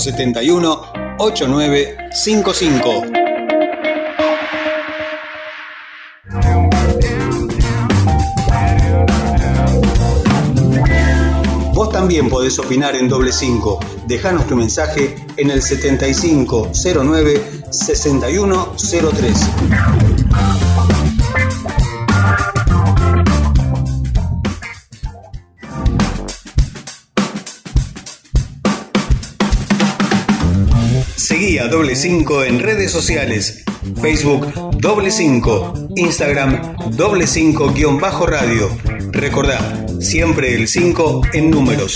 71 8955. Vos también podés opinar en doble 5. Dejanos tu mensaje en el 7509 6103. Doble 5 en redes sociales. Facebook doble 5, Instagram doble 5 guion bajo radio. Recordá, siempre el 5 en números.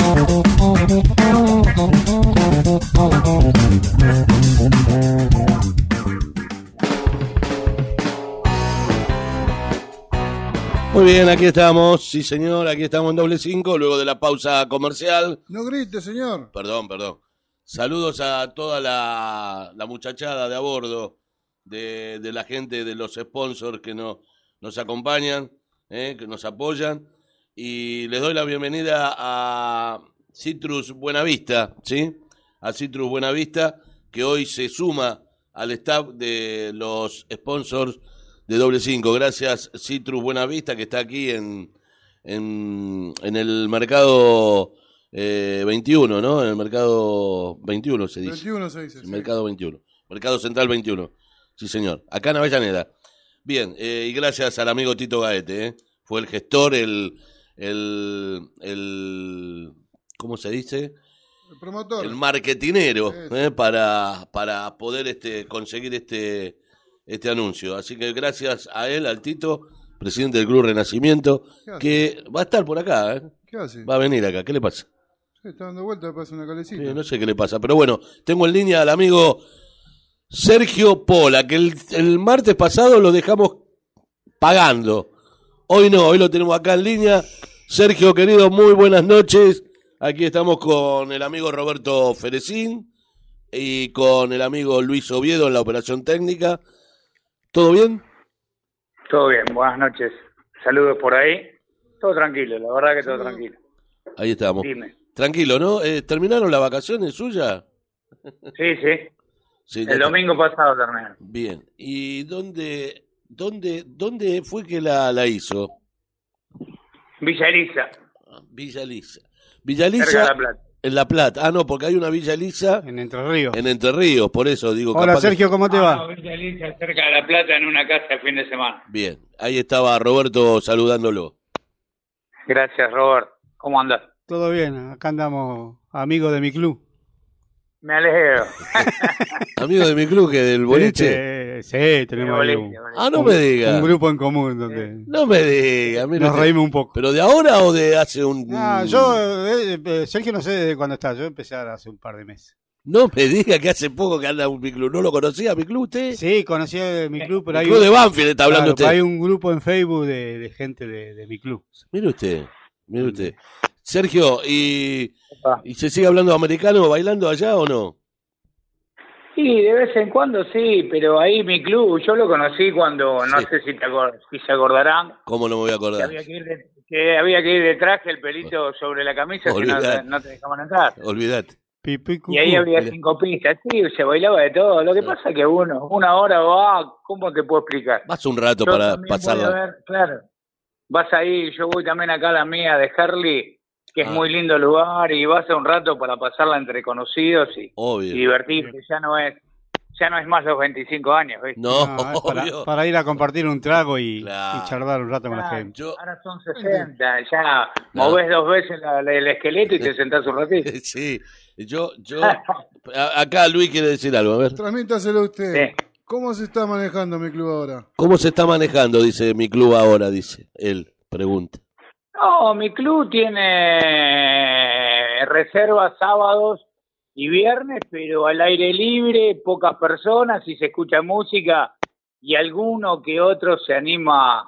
Muy bien, aquí estamos, sí señor, aquí estamos en doble 5, luego de la pausa comercial. No grite, señor. Perdón, perdón. Saludos a toda la, muchachada de a bordo, de, la gente, de los sponsors que no, nos acompañan, eh, que nos apoyan. Y les doy la bienvenida a Citrus Buenavista, ¿sí? A Citrus Buenavista, que hoy se suma al staff de los sponsors de Doble 5. Gracias, Citrus Buenavista, que está aquí en el mercado eh, 21, ¿no? En el mercado 21 se dice. 21 se dice. El sí. mercado 21. Mercado Central 21. Sí, señor. Acá en Avellaneda. Bien, eh, y gracias al amigo Tito Gaete, ¿eh? Fue el gestor, el, el, el, ¿cómo se dice? El promotor. El marketinero. ¿eh? Para, para poder este, conseguir este, este anuncio. Así que gracias a él, al Tito, presidente del Club Renacimiento, que va a estar por acá, ¿eh? ¿Qué hace? Va a venir acá. ¿Qué le pasa? Está dando vuelta, parece una calecita. Sí, no sé qué le pasa, pero bueno, tengo en línea al amigo Sergio Pola, que el, el martes pasado lo dejamos pagando. Hoy no, hoy lo tenemos acá en línea. Sergio, querido, muy buenas noches. Aquí estamos con el amigo Roberto Ferecín y con el amigo Luis Oviedo en la operación técnica. ¿Todo bien? Todo bien, buenas noches. Saludos por ahí. Todo tranquilo, la verdad que todo tranquilo. Ahí estamos. Dime. Tranquilo, ¿no? Eh, ¿Terminaron las vacaciones suyas? Sí, sí. El está. domingo pasado terminé. Bien. ¿Y dónde, dónde, dónde fue que la, la hizo? Villa Elisa, Villa Lisa. Villa cerca de Lisa La Plata. en La Plata. Ah, no, porque hay una Villa Lisa En Entre Ríos. en Entre Ríos, por eso digo. Hola capaz Sergio, ¿cómo te Ah, va? no, Villa Elisa, cerca de La Plata, en una casa el fin de semana. Bien, ahí estaba Roberto saludándolo. Gracias, Robert. ¿Cómo andas? Todo bien, acá andamos amigos de mi club. Me alegro. Amigo de mi club, que del boliche. Sí, sí, tenemos un, Boliche, boliche. Ah, no un- me diga. un grupo en común donde No me diga. mire nos usted. reímos un poco. ¿Pero de ahora o de hace un.? Ah, yo, eh, eh, Sergio, no sé desde cuándo está, yo empecé hace un par de meses. No me diga que hace poco que anda un mi club. ¿No lo conocía mi club usted? Sí, conocí a mi club, pero el hay, club un, de Banfield está hablando claro, pero hay usted. un grupo en Facebook de, de gente de, de mi club. Mire usted, mire usted. Sergio, ¿y, Opa. ¿y se sigue hablando americano bailando allá o no? Sí, de vez en cuando sí, pero ahí mi club, yo lo conocí cuando, no Sí. sé si, te si se acordarán, ¿Cómo no me voy a que acordar? había que, ir de, que había que ir de traje, el pelito sobre la camisa, si no, Olvidate. no te dejaban entrar. Olvídate. Y ahí había cinco pistas, sí, se bailaba de todo. Lo que pasa es que uno, una hora va, ¿cómo te puedo explicar? Vas un rato Yo para pasarla. ver, claro. Vas ahí, yo voy también acá a la mía de Herley, que es Ah. muy lindo lugar, y vas a un rato para pasarla entre conocidos y, y Obvio. divertirte. Ya no es ya no es más los 25 años, ¿viste? No, No, para, para ir a compartir un trago y, Claro. y charlar un rato con la gente. Yo, Ahora son 60, ya movés dos veces la- la- el esqueleto y te sentás un ratito. sí, yo, yo, a- acá Luis quiere decir algo, a ver. Transmítaselo usted. Sí. ¿Cómo se está manejando mi club ahora? ¿Cómo se está manejando, dice mi club ahora, dice él, pregunta. No, mi club tiene reservas sábados y viernes, pero al aire libre, pocas personas y se escucha música y alguno que otro se anima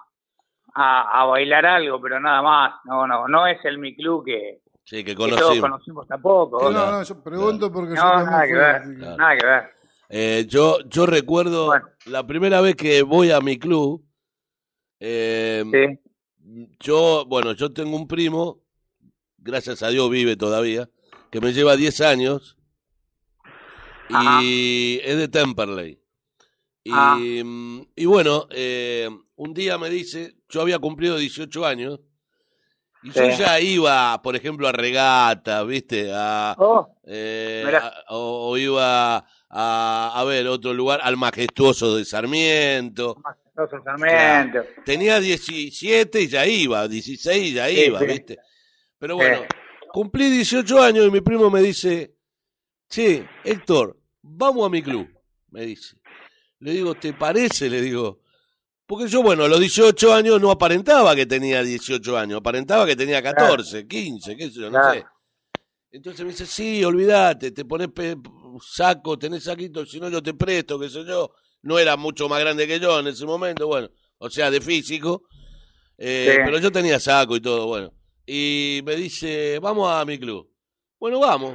a, a bailar algo, pero nada más. No, no, no es el mi club que, Sí, que que todos conocimos. conocimos tampoco. No, Claro, no, yo pregunto porque yo No, también nada que ver, Claro. nada que ver. Eh, yo, yo recuerdo Bueno. la primera vez que voy a mi club, eh, Sí. Yo, bueno, yo tengo un primo, gracias a Dios vive todavía, que me lleva 10 años, Ajá. y es de Temperley. Y, Ah. mm, y bueno, eh, un día me dice, yo había cumplido 18 años, y yo ya iba, por ejemplo, a regata, ¿viste? A, Oh, eh, a- o, o iba a, a ver otro lugar, al majestuoso de Sarmiento. Sarmiento. Tenía 17 y ya iba, 16 y ya iba, sí. ¿viste? Pero Sí. bueno, cumplí 18 años y mi primo me dice, che, Héctor, vamos a mi club, me dice. Le digo, ¿te parece? Le digo. Porque yo, bueno, a los 18 años no aparentaba que tenía 18 años, aparentaba que tenía 14, 15, qué sé yo, no Claro. sé. Entonces me dice, sí, olvídate, te pones saco, tenés saquito, si no yo te presto, qué sé yo. No era mucho más grande que yo en ese momento, bueno, o sea, de físico. eh, Sí. Pero yo tenía saco y todo, bueno. Y me dice, vamos a mi club. Bueno, vamos.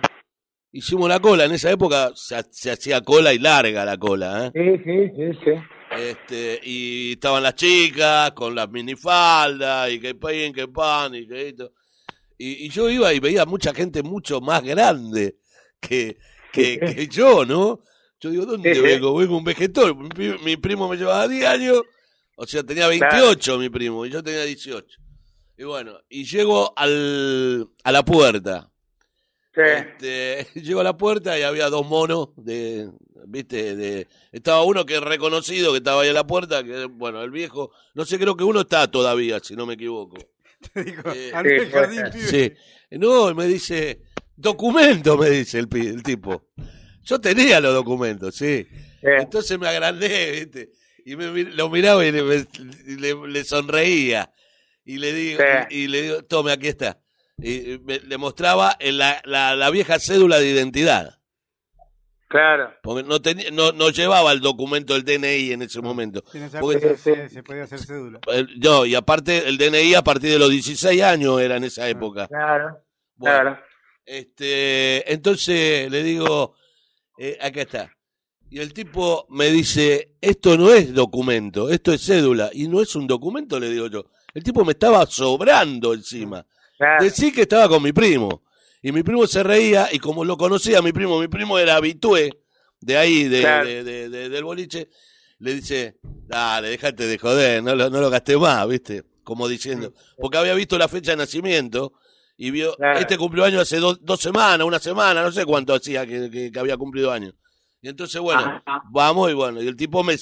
Hicimos la cola, en esa época se, se hacía cola y larga la cola, ¿eh? Sí, sí, sí, sí. Este, y estaban las chicas con las minifaldas y que pin, que pan y que esto. Y, y yo iba y veía mucha gente mucho más grande que, que, que yo, ¿no? Yo digo, ¿dónde Sí, sí. vengo? Vengo un vegetal. Mi, pri- mi primo me llevaba 10 años, o sea, tenía 28 mi primo y yo tenía 18. Y bueno, y llego al, a la puerta. Sí. Este, llego a la puerta y había dos monos de, viste, de, estaba uno que es reconocido que estaba ahí en la puerta, que bueno, el viejo, no sé, creo que uno está todavía, si no me equivoco. Te dijo, Eh, sí, jardín. Sí, no, me dice, documento, me dice el tipo. Yo tenía los documentos, sí. sí. Entonces me agrandé, viste, y me, lo miraba y le, y le- le sonreía. Y le digo, y, y le digo, tome, aquí está. Y me- le mostraba en la, la, la vieja cédula de identidad. Claro. Porque no, tenía, no, no llevaba el documento del DNI en ese momento. Porque- sí. se, se podía hacer cédula. El- No, y aparte el DNI a partir de los 16 años era en esa época. Claro. Bueno, Claro. este, entonces le digo, eh, acá está. Y el tipo me dice, esto no es documento, esto es cédula. Y no es un documento, le digo yo. El tipo me estaba sobrando encima. Claro. Decí que estaba con mi primo. Y mi primo se reía, y como lo conocía mi primo, mi primo era habitué de ahí, de, Claro. de- de- de- del boliche, le dice, dale, déjate de joder, no lo, no lo gasté más, ¿viste? Como diciendo, porque había visto la fecha de nacimiento y vio, Claro. este cumplió años hace dos, dos semanas, una semana, no sé cuánto hacía que, que- que había cumplido años. Y entonces, bueno, Ajá. vamos y bueno, y el tipo me...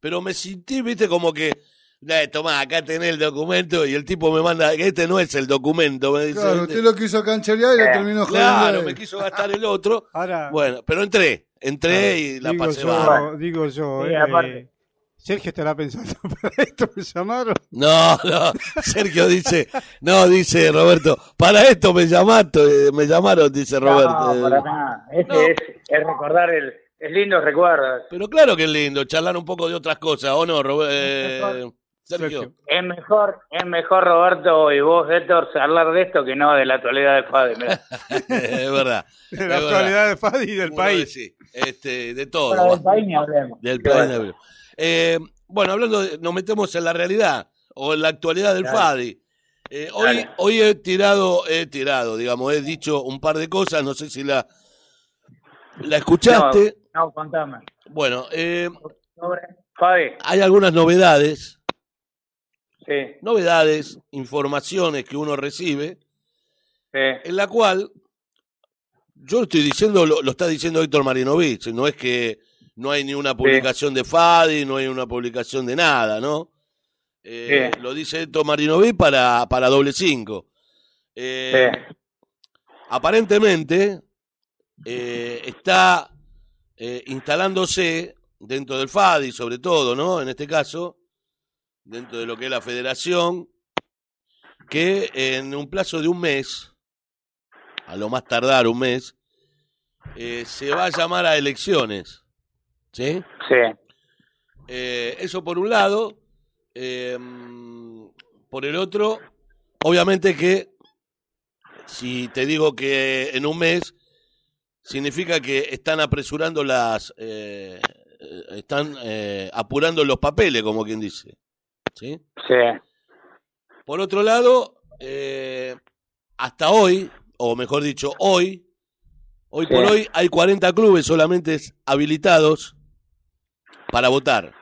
Pero me sentí, viste, como que... Eh, tomá, acá tenés el documento y el tipo me manda, este no es el documento, me dice. Claro, ¿viste? usted lo quiso cancherear y lo Eh, terminó jodiendo. Claro, me quiso gastar el otro. Ahora, Bueno, pero entré, entré y la digo pasé yo, digo yo, Sí, eh, aparte. Sergio estará pensando, para esto me llamaron. No, no, Sergio dice, no, dice Roberto, para esto me llamaron, me llamaron, dice Roberto. No, para nada. No. es, es recordar el, es lindos recuerdos. Pero claro que es lindo, charlar un poco de otras cosas, ¿o no, Roberto? Eh, Sergio. Es mejor, es mejor Roberto y vos, Héctor, hablar de esto que no de la actualidad del Fade. mirá. es verdad. De es la verdad. actualidad de Fadi y del Uno país. dice, este, de todo. Va. del país ni hablemos. Del país bueno. de- Eh, bueno, hablando, de- nos metemos en la realidad o en la actualidad del Claro. FADI. Eh, hoy, Claro. hoy he tirado, he tirado, digamos, he dicho un par de cosas, no sé si la, la escuchaste. No, no, contame. Bueno, eh, hay algunas novedades, sí, novedades, informaciones que uno recibe, sí. en la cual yo estoy diciendo, lo, lo está diciendo Héctor Marinovich, no es que no hay ni una publicación de FADI, no hay una publicación de nada, ¿no? Eh, Sí. Lo dice Héctor Marinovich para, para doble cinco. Eh, sí. Aparentemente eh, está eh, instalándose dentro del FADI, sobre todo, ¿no? En este caso, dentro de lo que es la federación, que en un plazo de un mes, a lo más tardar un mes, eh, se va a llamar a elecciones. ¿Sí? Sí, Eh, eso por un lado. eh, por el otro, obviamente que si te digo que en un mes, significa que están apresurando las... eh, están apurando los papeles, como quien dice. ¿Sí? sí, Por otro lado, eh, hasta hoy, o mejor dicho, hoy, Hoy Sí. por hoy hay 40 clubes solamente habilitados para votar.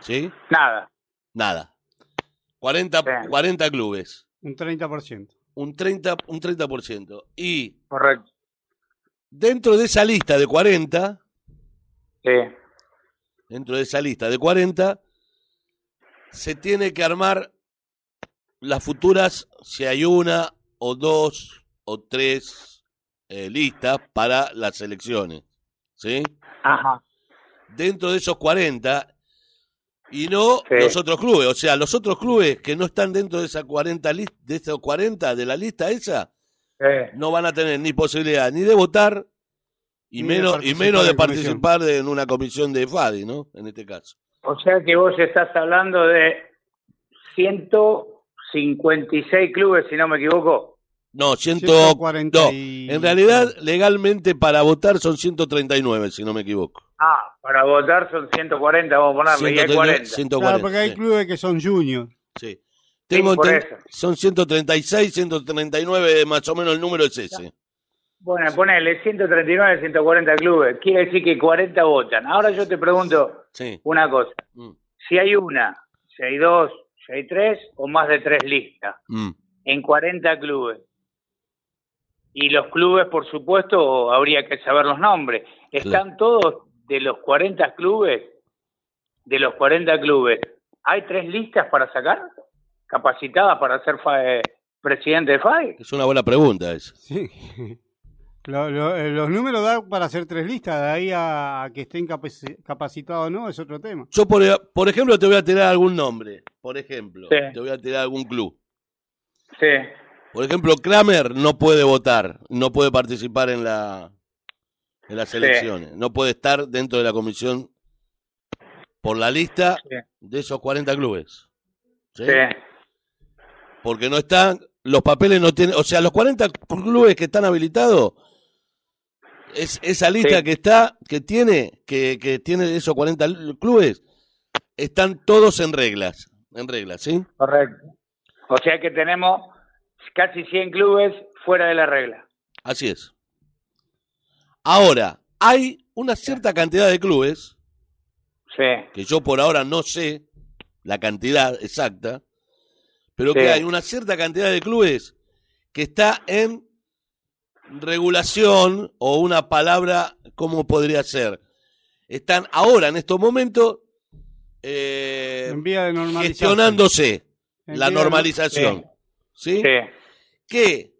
¿Sí? Nada. Nada. 40, Sí. 40 clubes. Un 30%. Un 30, un 30%. Y Correcto. dentro de esa lista de 40, Sí. dentro de esa lista de 40, se tiene que armar las futuras, si hay una o dos o tres eh, listas para las elecciones. ¿Sí? Ajá. Dentro de esos 40 y no Sí. los otros clubes. O sea, los otros clubes que no están dentro de esa 40 lis- de esos 40 de la lista esa, Sí. no van a tener ni posibilidad ni de votar y Ni menos y menos de participar de- en una comisión de FADI, ¿no? En este caso. O sea que vos estás hablando de 156 clubes, si no me equivoco. No, 100, 140 no, y- en realidad legalmente para votar son 139, si no me equivoco. Ah, para votar son 140, vamos a ponerle, y hay 40. 140, Claro, porque hay sí, clubes que son juniors. sí. Tengo eso. son 136, 139, más o menos el número es ese. Bueno, ponele 139, 140 clubes. Quiere decir que 40 votan. Ahora yo te pregunto Sí. una cosa. Mm, Si hay una, si hay dos, si hay tres o más de tres listas mm. en 40 clubes. Y los clubes, por supuesto, habría que saber los nombres. ¿Están todos de los 40 clubes? De los 40 clubes, ¿hay tres listas para sacar? ¿Capacitadas para ser fa- eh, presidente de FAI? Es una buena pregunta esa. Sí. Lo- lo- eh, los números dan para hacer tres listas, de ahí a, a que estén capaci- capacitados o no, es otro tema. Yo, por, por ejemplo, te voy a tirar algún nombre. Por ejemplo, Sí. te voy a tirar algún club. Sí, Por ejemplo, Kramer no puede votar, no puede participar en la en las Sí. elecciones, no puede estar dentro de la comisión por la lista Sí. de esos 40 clubes. ¿sí? sí. Porque no están, los papeles no tienen, o sea, los 40 clubes que están habilitados, es, esa lista que está, que tiene, que, que tiene esos 40 clubes, están todos en reglas, en reglas, ¿sí? Correcto. O sea que tenemos casi 100 clubes fuera de la regla. Así es. Ahora, hay una cierta cantidad de clubes, Sí, que yo por ahora no sé la cantidad exacta, pero Sí. que hay una cierta cantidad de clubes que está en regulación o una palabra, ¿cómo podría ser? Están ahora, en estos momentos, eh, En vía de normalización. gestionándose En la vía de- normalización. ¿Sí? sí, que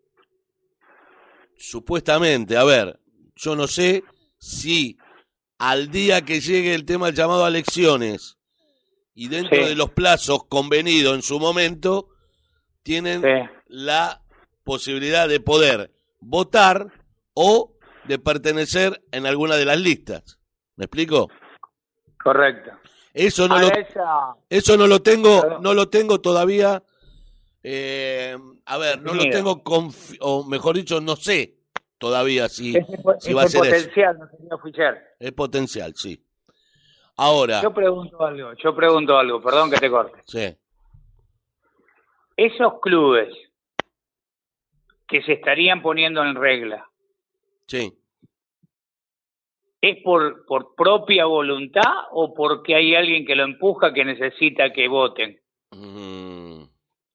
supuestamente, a ver, yo no sé si al día que llegue el tema del llamado a elecciones y dentro Sí. de los plazos convenidos en su momento, tienen sí. la posibilidad de poder votar o de pertenecer en alguna de las listas. ¿Me explico? Correcto. Eso no lo, esa... eso no lo tengo, Perdón. no lo tengo todavía. eh, a ver, no lo tengo, o mejor dicho, no sé todavía si si va a ser eso. potencial, no señor Fischer. es potencial, sí. Ahora, Yo pregunto algo, yo pregunto algo, perdón que te corte. sí, Esos clubes que se estarían poniendo en regla, sí. ¿es por, por propia voluntad o porque hay alguien que lo empuja que necesita que voten? Mm,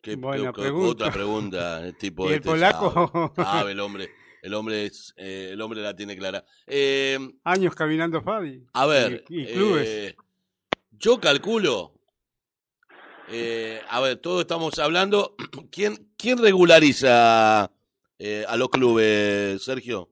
qué- Buena qué- pregunta. Otra pregunta, el tipo ¿Y el este polaco? sabe, sabe el hombre, el hombre es, eh, el hombre la tiene clara. Eh, Años caminando Fabi. A ver, Y, y clubes. eh, yo calculo, eh, a ver, todos estamos hablando, ¿quién, quién regulariza eh, a los clubes, Sergio?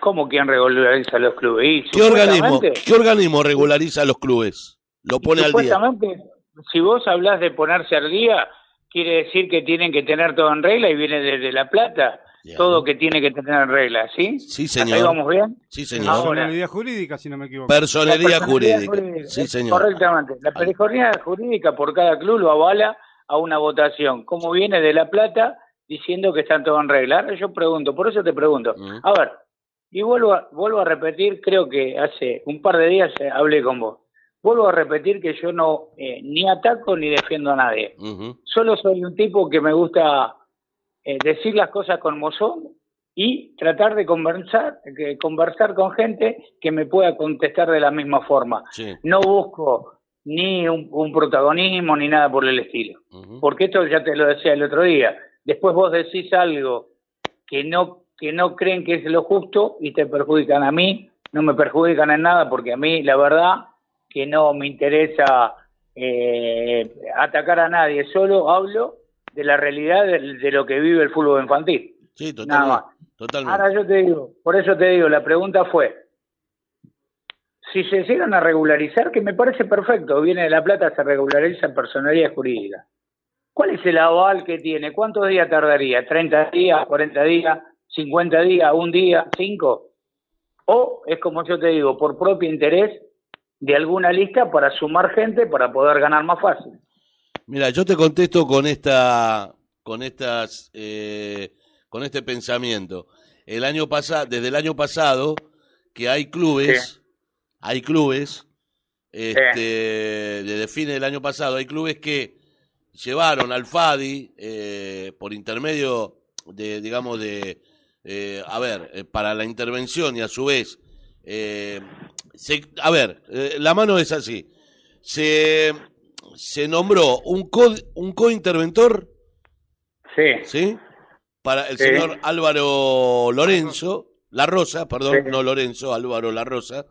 ¿Cómo quien regulariza los clubes? Y ¿Qué organismo, ¿Qué organismo regulariza a los clubes? Lo pone al día. Supuestamente, si vos hablas de ponerse al día, quiere decir que tienen que tener todo en regla y viene desde La Plata, Bien. todo que tiene que tener en regla, ¿sí? Sí, ¿Hasta ahí señor. vamos bien? Sí, señor. Ahora. Personalidad jurídica, si no me equivoco. Personería La jurídica. personalidad jurídica, Sí, eh, señor. Correctamente. La personalidad jurídica por cada club lo avala a una votación. Como viene de La Plata diciendo que están todo en regla. Ahora yo pregunto, por eso te pregunto. Mm. A ver, y vuelvo a, vuelvo a repetir, creo que hace un par de días eh, hablé con vos. Vuelvo a repetir que yo no eh, ni ataco ni defiendo a nadie. Solo soy un tipo que me gusta eh, decir las cosas como son y tratar de conversar, conversar con gente que me pueda contestar de la misma forma. Sí. No busco ni un, un protagonismo ni nada por el estilo. Porque esto ya te lo decía el otro día. Después vos decís algo que no que no creen que es lo justo y te perjudican a mí, no me perjudican en nada porque a mí la verdad que no me interesa eh, atacar a nadie, solo hablo de la realidad de, de lo que vive el fútbol infantil. Sí, Nada totalmente. más. Totalmente. Ahora yo te digo, por eso te digo, la pregunta fue, si se llegan a regularizar, que me parece perfecto, viene de La Plata, se regulariza en personalidad jurídica. ¿Cuál es el aval que tiene? ¿Cuántos días tardaría? ¿30 días, 40 días, 50 días, un día, cinco? O es como yo te digo, por propio interés de alguna lista para sumar gente para poder ganar más fácil. Mira, yo te contesto con esta, con estas, eh, con este pensamiento. El año pasado, desde el año pasado, que hay clubes, hay clubes, este, desde fines del año pasado, hay clubes que llevaron al FADI eh, por intermedio de, digamos, de, eh, a ver, eh, para la intervención y a su vez, se- a ver, la mano es así. Se, se nombró un co, un cointerventor, Sí, ¿sí? Para el Sí. señor Álvaro Lorenzo, La Rosa, perdón, Sí. no Lorenzo, Álvaro La Rosa,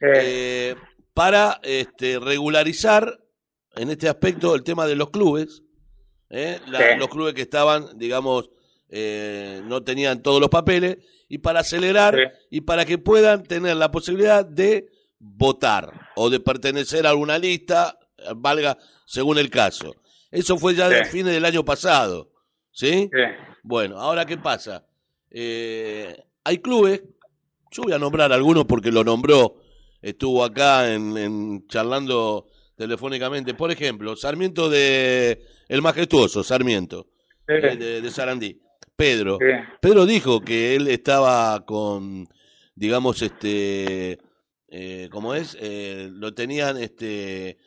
eh, para este, regularizar en este aspecto el tema de los clubes, ¿eh? La- los clubes que estaban, digamos, eh, no tenían todos los papeles, y para acelerar y para que puedan tener la posibilidad de votar o de pertenecer a alguna lista, valga según el caso. Eso fue ya de Sí. fines del año pasado, ¿sí? sí. Bueno, ahora qué pasa. Eh, hay clubes, yo voy a nombrar algunos porque lo nombró, estuvo acá en, en charlando telefónicamente. Por ejemplo, Sarmiento de el majestuoso Sarmiento Sí, eh, de, de Sarandí, Pedro. Pedro dijo que él estaba con, digamos, este, eh, ¿cómo es? Eh, lo tenían, este,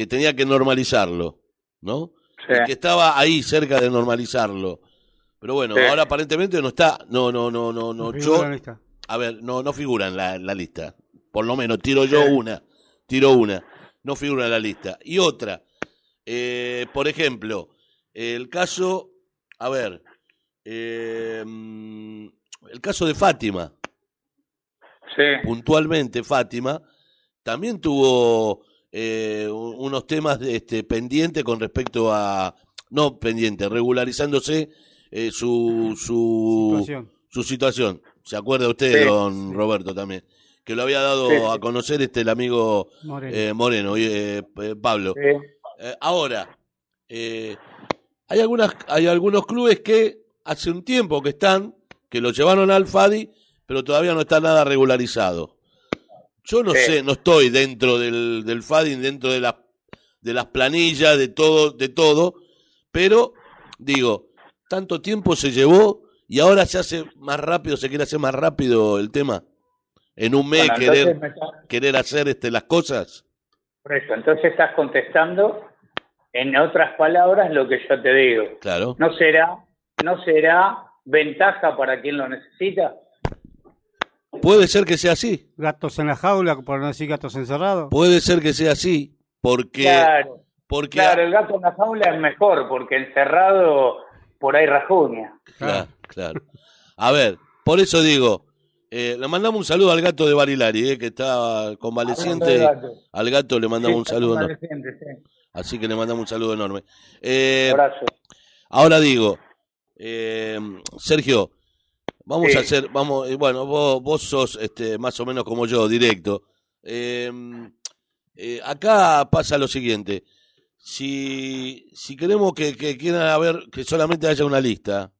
que tenía que normalizarlo, ¿no? Sí. Que estaba ahí cerca de normalizarlo. Pero bueno, Sí. ahora aparentemente no está, no, no, no, no, no. En Yo, la lista. a ver, no, no figura en la, en la lista. Por lo menos tiro yo Sí. una, tiro una, no figura en la lista. Y otra, eh, por ejemplo, el caso, a ver, eh, mm, el caso de Fátima, Sí, puntualmente Fátima, también tuvo eh, un- unos temas de, este, pendientes con respecto a, no pendiente, regularizándose eh, su, su, Situación. su situación. ¿Se acuerda usted, Sí, don Roberto, también? Que lo había dado Sí, sí. a conocer este el amigo Moreno. eh, Moreno, eh, eh, Pablo. sí. Eh, ahora, eh, hay, algunas, hay algunos clubes que hace un tiempo que están, que lo llevaron al FADI, pero todavía no está nada regularizado. Yo no Sí. sé, no estoy dentro del, del FADI, dentro de, las de las planillas, de todo, de todo, pero digo, tanto tiempo se llevó y ahora se hace más rápido, se quiere hacer más rápido el tema. En un mes Bueno, querer, está- querer hacer este, las cosas. Por eso, entonces estás contestando en otras palabras lo que yo te digo. Claro. ¿No será, no será ventaja para quien lo necesita? Puede ser que sea así. Gatos en la jaula, por no decir gatos encerrados. Puede ser que sea así, porque, Claro, porque claro, el gato en la jaula es mejor, porque encerrado por ahí rajuña. claro, claro. A ver, por eso digo, eh, le mandamos un saludo al gato de Barilari, eh, que está convaleciente. Gato. Al gato le mandamos Sí, un saludo sí. Así que le mandamos un saludo enorme. Eh, Abrazo. ahora digo, eh, Sergio, vamos Sí. a hacer, vamos, eh, bueno, vos, vos sos este, más o menos como yo, directo. Eh, eh, acá pasa lo siguiente. Si, si queremos que, que quieran haber, que solamente haya una lista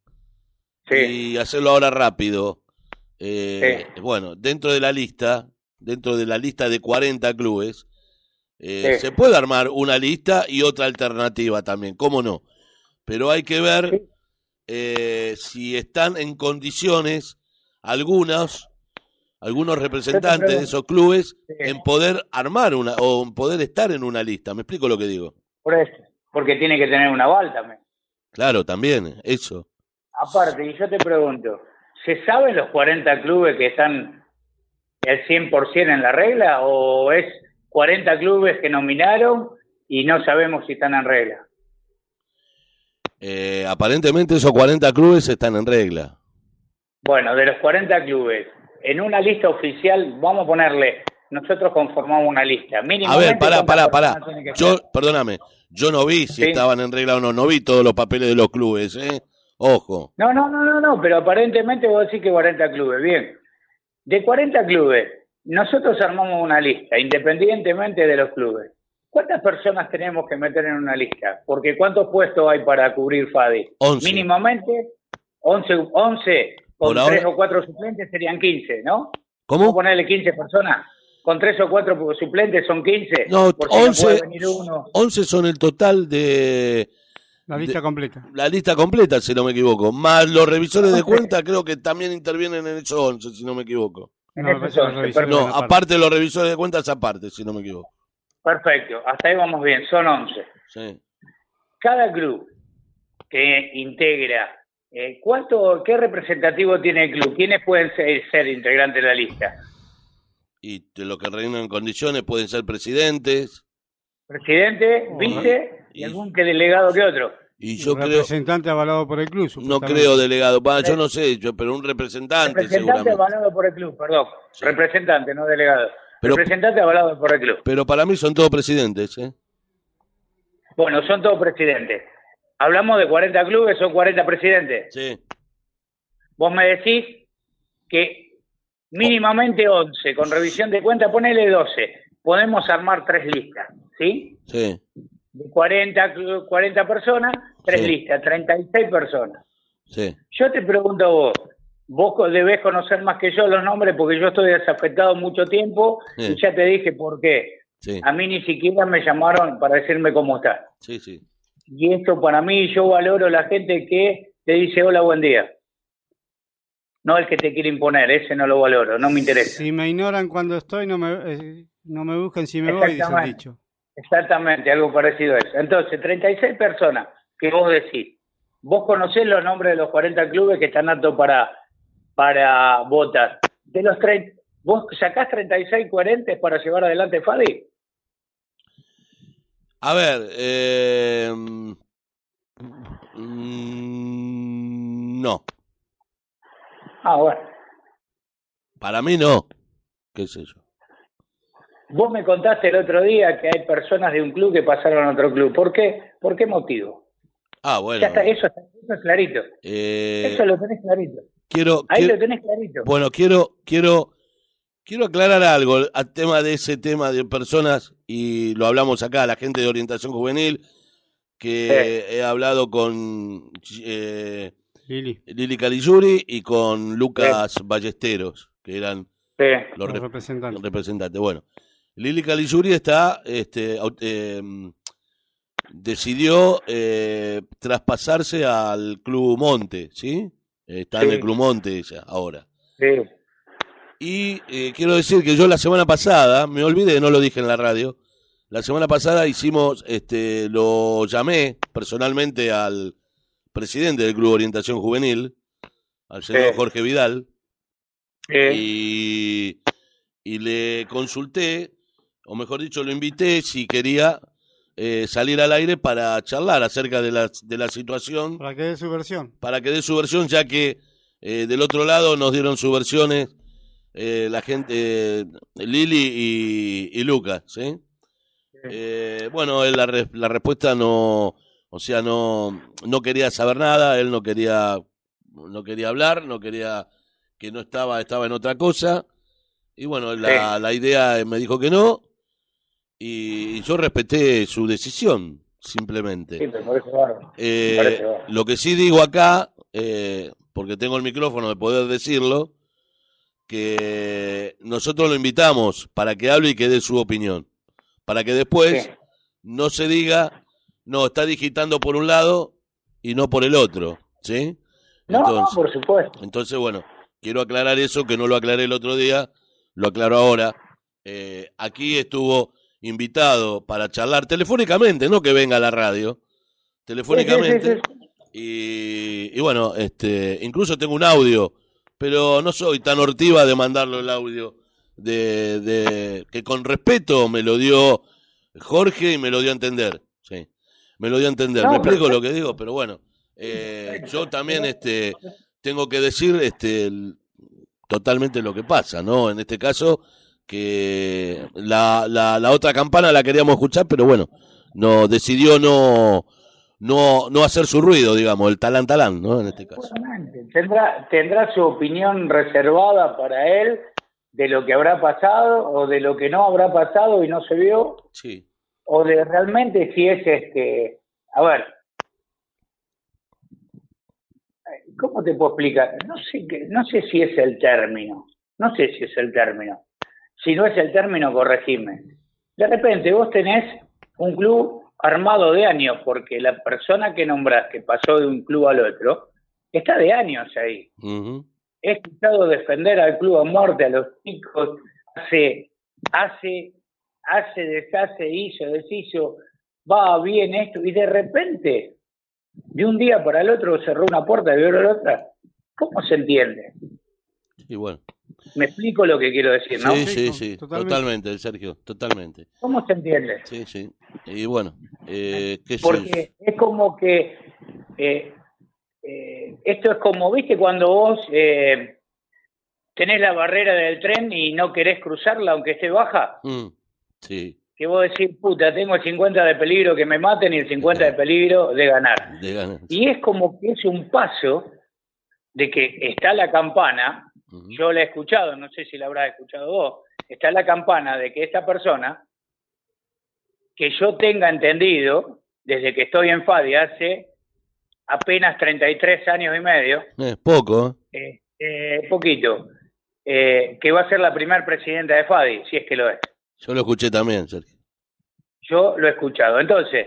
Sí, y hacerlo ahora rápido, eh, bueno, dentro de la lista, dentro de la lista de 40 clubes, eh, se puede armar una lista y otra alternativa también, ¿cómo no? Pero hay que ver. Eh, si están en condiciones algunos, algunos representantes de esos clubes en poder armar una o en poder estar en una lista. ¿Me explico lo que digo? por eso. Porque tiene que tener un aval también. Claro, también, eso. Aparte, y yo te pregunto, ¿Se saben los 40 clubes que están el 100% en la regla o es 40 clubes que nominaron y no sabemos si están en regla? Eh, aparentemente esos 40 clubes están en regla. Bueno, de los 40 clubes, en una lista oficial, vamos a ponerle, nosotros conformamos una lista. A Mínimamente, ver, pará, ¿cuántas pará, pará. Yo, perdóname, yo no vi si Sí. estaban en regla o no, no vi todos los papeles de los clubes, ¿eh? Ojo. No, no, no, no, no, pero aparentemente vos decís que 40 clubes. Bien. De 40 clubes, nosotros armamos una lista, independientemente de los clubes. ¿Cuántas personas tenemos que meter en una lista? Porque ¿cuántos puestos hay para cubrir FADI? 11. Mínimamente 11, 11 con ahora- 3 o 4 suplentes serían 15, ¿no? ¿Cómo ¿Cómo? ponerle 15 personas? Con 3 o 4 suplentes son 15. No, por si no 11, puede venir uno. 11 son el total de La lista De- completa. la lista completa, si no me equivoco. Más los revisores de cuenta, creo que también intervienen en esos 11, si no me equivoco. No, 11, No, aparte. aparte de los revisores de cuentas, aparte, si no me equivoco. Perfecto, hasta ahí vamos bien, son 11. Sí. cada club que integra, eh, ¿cuánto, qué representativo tiene el club? ¿Quiénes pueden ser, ser integrantes de la lista? Y de lo que reinan en condiciones pueden ser presidentes. Presidente, vice y y- algún que delegado que otro. Y yo Un creo, representante avalado por el club. no creo delegado, va, yo no sé, yo, pero un representante Representante avalado por el club, perdón. Sí. Representante, no delegado. Pero- Representante avalado por el club. Pero para mí son todos presidentes, ¿eh? Bueno, son todos presidentes. Hablamos de 40 clubes, son 40 presidentes. Sí. Vos me decís que mínimamente 11, con revisión de cuenta, ponele 12. Podemos armar tres listas, ¿sí? Sí, de 40, clu- 40 personas, tres Sí. listas, 36 personas. sí. Yo te pregunto a vos, vos debés conocer más que yo los nombres porque yo estoy desafectado mucho tiempo Sí. y ya te dije por qué. Sí, A mí ni siquiera me llamaron para decirme cómo está. sí, sí. Y esto para mí, yo valoro la gente que te dice hola, buen día. No el que te quiere imponer, ese no lo valoro, no me interesa. Si me ignoran cuando estoy, no me, eh, no me buscan si me voy, dice dicho. Exactamente, algo parecido a eso. Entonces, 36 personas que vos decís, vos conocés los nombres de los 40 clubes que están aptos para, para votar. De los 30, ¿Vos sacás 36 coherentes para llevar adelante Fadi? A ver, eh, mm, no, Ah, bueno. para mí no. ¿Qué sé yo? Vos me contaste el otro día que hay personas de un club que pasaron a otro club. ¿Por qué? ¿Por qué motivo? Ah, bueno. Ya está, eso, eso es clarito. eh, eso lo tenés clarito. Quiero, Ahí quiero- lo tenés clarito. Bueno, quiero, quiero, quiero aclarar algo al tema de ese tema de personas, y lo hablamos acá, la gente de orientación juvenil, que he hablado con eh, Lili, Lili Caligiuri y con Lucas Ballesteros, que eran Sí. los los rep- representantes. representantes. Bueno, Lili Caligiuri está, este, aut- eh, decidió eh, traspasarse al Club Monte, ¿sí? Está en el Club Monte ella ahora. Sí. Y eh, quiero decir que yo la semana pasada, me olvidé, no lo dije en la radio, la semana pasada hicimos, este, lo llamé personalmente al presidente del Club Orientación Juvenil, al señor Sí. Jorge Vidal, y, y le consulté, o mejor dicho, lo invité si quería eh, salir al aire para charlar acerca de la, de la situación. Para que dé su versión. para que dé su versión, ya que eh, del otro lado nos dieron sus versiones eh, la gente, eh, Lili y, y Lucas, ¿sí? Eh, bueno, él la, re- la respuesta no, o sea, no, no quería saber nada, él no quería, no quería hablar, no quería, que no estaba, estaba en otra cosa, y bueno, la, la idea me dijo que no, y yo respeté su decisión, simplemente. Sí, me parece bárbaro. Eh, Me parece bárbaro. lo que sí digo acá, eh, porque tengo el micrófono de poder decirlo, que nosotros lo invitamos para que hable y que dé su opinión. Para que después Sí. no se diga, no, está digitando por un lado y no por el otro. ¿Sí? No, por supuesto. entonces, bueno, quiero aclarar eso, que no lo aclaré el otro día, lo aclaro ahora. Eh, aquí estuvo invitado para charlar telefónicamente, no que venga a la radio, telefónicamente. Sí, sí, sí, sí. Y, y bueno, este, incluso tengo un audio pero no soy tan hortiva de mandarlo el audio de, de que con respeto me lo dio Jorge y me lo dio a entender, sí, me lo dio a entender. No, me explico lo que digo, pero bueno, eh, yo también este tengo que decir este el- totalmente lo que pasa, ¿no? En este caso que la, la, la otra campana la queríamos escuchar, pero bueno, no decidió no no no hacer su ruido, digamos, el talán talán, ¿no? En este caso. Tendrá, tendrá su opinión reservada para él de lo que habrá pasado o de lo que no habrá pasado y no se vio, Sí. o de realmente si es este. A ver. ¿Cómo te puedo explicar? No sé, qué- no sé si es el término. No sé si es el término. Si no es el término, corregime. De repente vos tenés un club armado de años, porque la persona que nombrás que pasó de un club al otro, está de años ahí. Ujú. He escuchado defender al club a muerte, a los chicos, hace, hace, hace, deshace, hizo, deshizo, va bien esto, y de repente, de un día para el otro cerró una puerta y abrió la otra. ¿Cómo se entiende? Y bueno. Me explico lo que quiero decir, ¿no? Sí, Sí, sí, sí, totalmente. totalmente, Sergio, totalmente. ¿Cómo se entiende? Sí, sí. Y bueno, eh, qué. Porque es como que eh, eh, esto es como, viste, cuando vos eh, tenés la barrera del tren y no querés cruzarla aunque esté baja, Mm, sí, que vos decís, puta, tengo el 50 de peligro que me maten y el 50 de peligro de ganar. de ganas. Y es como que es un paso de que está la campana, Yo la he escuchado, no sé si la habrás escuchado vos, está la campana de que esta persona, que yo tenga entendido, desde que estoy en FADI hace apenas 33 años y medio, Eh, poco, ¿eh? eh, eh, poquito, eh, que va a ser la primer presidenta de FADI, si es que lo es. Yo lo escuché también, Sergio. Yo lo he escuchado. Entonces,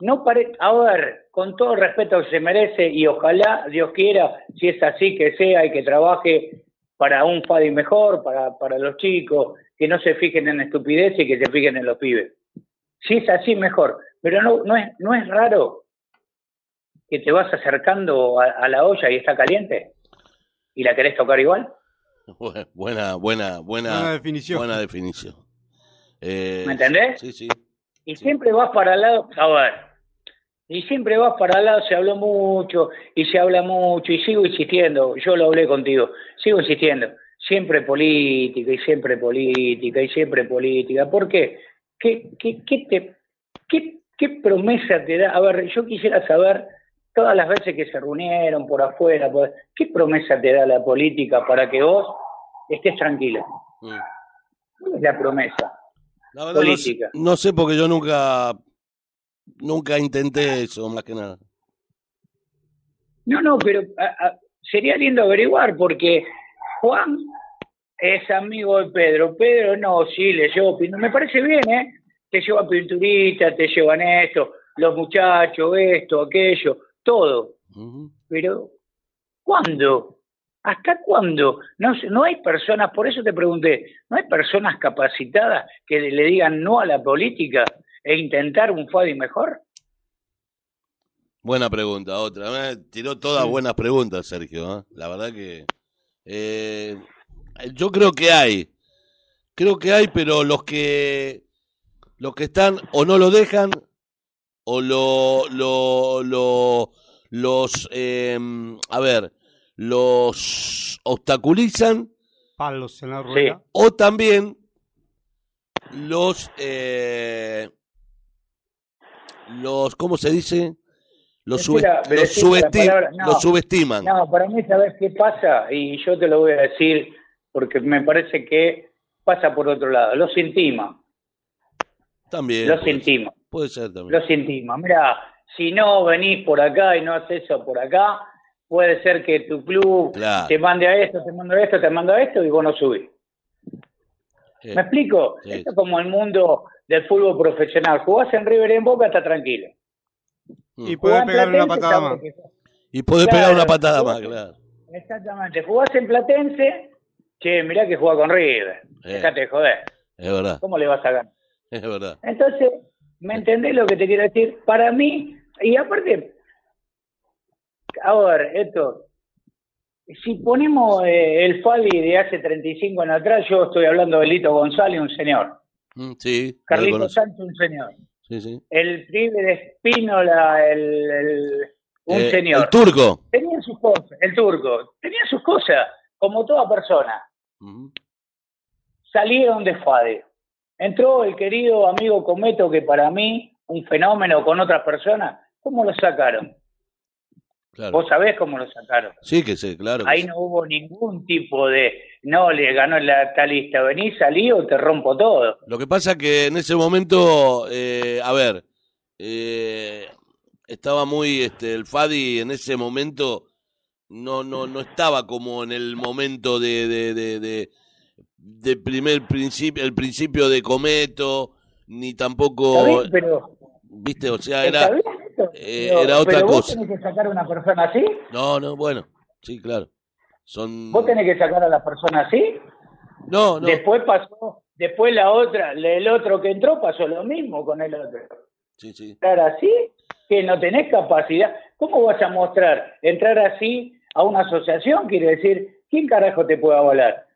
no pare... a ver, con todo el respeto que se merece y ojalá Dios quiera, si es así que sea y que trabaje para un FADI mejor, para, para los chicos, que no se fijen en estupideces y que se fijen en los pibes. Si es así, mejor. Pero no, no, es, no es raro que te vas acercando a, a la olla y está caliente y la querés tocar igual. Bu- Buena, buena, buena, Buena definición. buena definición. Eh, ¿Me entendés? Sí, sí. Y siempre vas para el lado, a ver, y siempre vas para lado, se habló mucho y se habla mucho y sigo insistiendo, yo lo hablé contigo, sigo insistiendo, siempre política y siempre política y siempre política. ¿Por qué? ¿Qué, qué, qué, te, qué, qué promesa te da? A ver, yo quisiera saber todas las veces que se reunieron por afuera, por- ¿qué promesa te da la política para que vos estés tranquilo? Mm. ¿Cuál es la promesa? La verdad no Política. no sé porque yo nunca, nunca intenté eso, más que nada. No, no, pero a- a- sería lindo averiguar porque Juan es amigo de Pedro. Pedro no, sí, le llevo pin- Me parece bien, ¿eh? Te lleva pinturita, te llevan esto, los muchachos, esto, aquello, todo. Pero, ¿cuándo? ¿Hasta cuándo? No, no hay personas, por eso te pregunté, ¿no hay personas capacitadas que le digan no a la política e intentar un FADI mejor? Buena pregunta, otra. Tiró todas buenas preguntas, Sergio. ¿eh? La verdad que eh, yo creo que hay, creo que hay, pero los que los que están o no lo dejan o lo lo, lo los eh, a ver los obstaculizan Palos en la rueda. o también los eh, los cómo se dice los, subest- los, no. los subestiman No, para mí, ¿sabes qué pasa? Y yo te lo voy a decir porque me parece que pasa por otro lado. Los intima, también los puede, intima, puede ser también los intima. Mira, si no venís por acá y no haces eso por acá, puede ser que tu club Claro. te mande a esto, te mande a esto, te mande a esto y vos no subís. Eh, ¿Me explico? sí. Esto es como el mundo del fútbol profesional. Jugás en River y en Boca, está tranquilo. mm. Y en pegar una patada más. y puede Claro, pegar una patada jugás- más claro Exactamente. Jugás en Platense, che, mirá que juega con River. Eh. Dejate de joder. es verdad ¿Cómo le vas a ganar? es verdad Entonces, ¿me entendés lo que te quiero decir? Para mí, y aparte, a ver, esto, si ponemos eh, el Fali de hace 35 años atrás, yo estoy hablando de Lito González, un señor. Mm, sí, conozco. Sánchez, un señor. Sí, sí. El pibe de Espínola, el, el- un Eh, señor. El turco. Tenía sus cosas, el turco. Tenía sus cosas, como toda persona. Salieron de Fade. Entró el querido amigo Cometo, que para mí, un fenómeno con otras personas. ¿Cómo lo sacaron? Claro. Vos sabés cómo lo sacaron. Sí, que sí, claro. Ahí no hubo ningún tipo de, no, le ganó la talista, vení, salí o te rompo todo. Lo que pasa que en ese momento, eh, a ver, eh, estaba muy, este, el Fadi en ese momento no, no, no estaba como en el momento de, de, de, de, de primer principio, el principio de Cometo, ni ¿Está tampoco? Pero, viste, o sea, ¿está era, eh, era otra pero vos cosa. tenés que sacar a una persona así. no, no, bueno, sí, claro, son, Vos tenés que sacar a la persona así. no, no, Después pasó, después la otra, el otro que entró pasó lo mismo con el otro. sí, sí, Entrar así, que no tenés capacidad. ¿Cómo vas a mostrar? Entrar así a una asociación quiere decir, ¿quién carajo te puede avalar?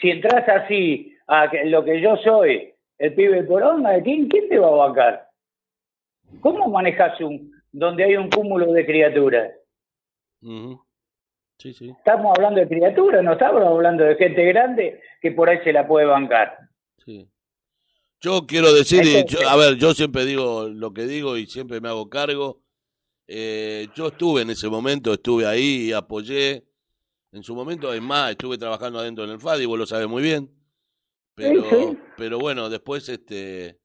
Si entras así a lo que yo soy, el pibe por onda, ¿quién, ¿quién te va a bancar? ¿Cómo manejas un donde hay un cúmulo de criaturas? ujú. Sí, sí. Estamos hablando de criaturas, no estamos hablando de gente grande que por ahí se la puede bancar. Sí. Yo quiero decir, y Entonces- yo- a ver, yo siempre digo lo que digo y siempre me hago cargo. Eh, yo estuve en ese momento, estuve ahí y apoyé. En su momento, es más, estuve trabajando adentro en el FADI, vos lo sabes muy bien. Pero, sí. pero bueno, después este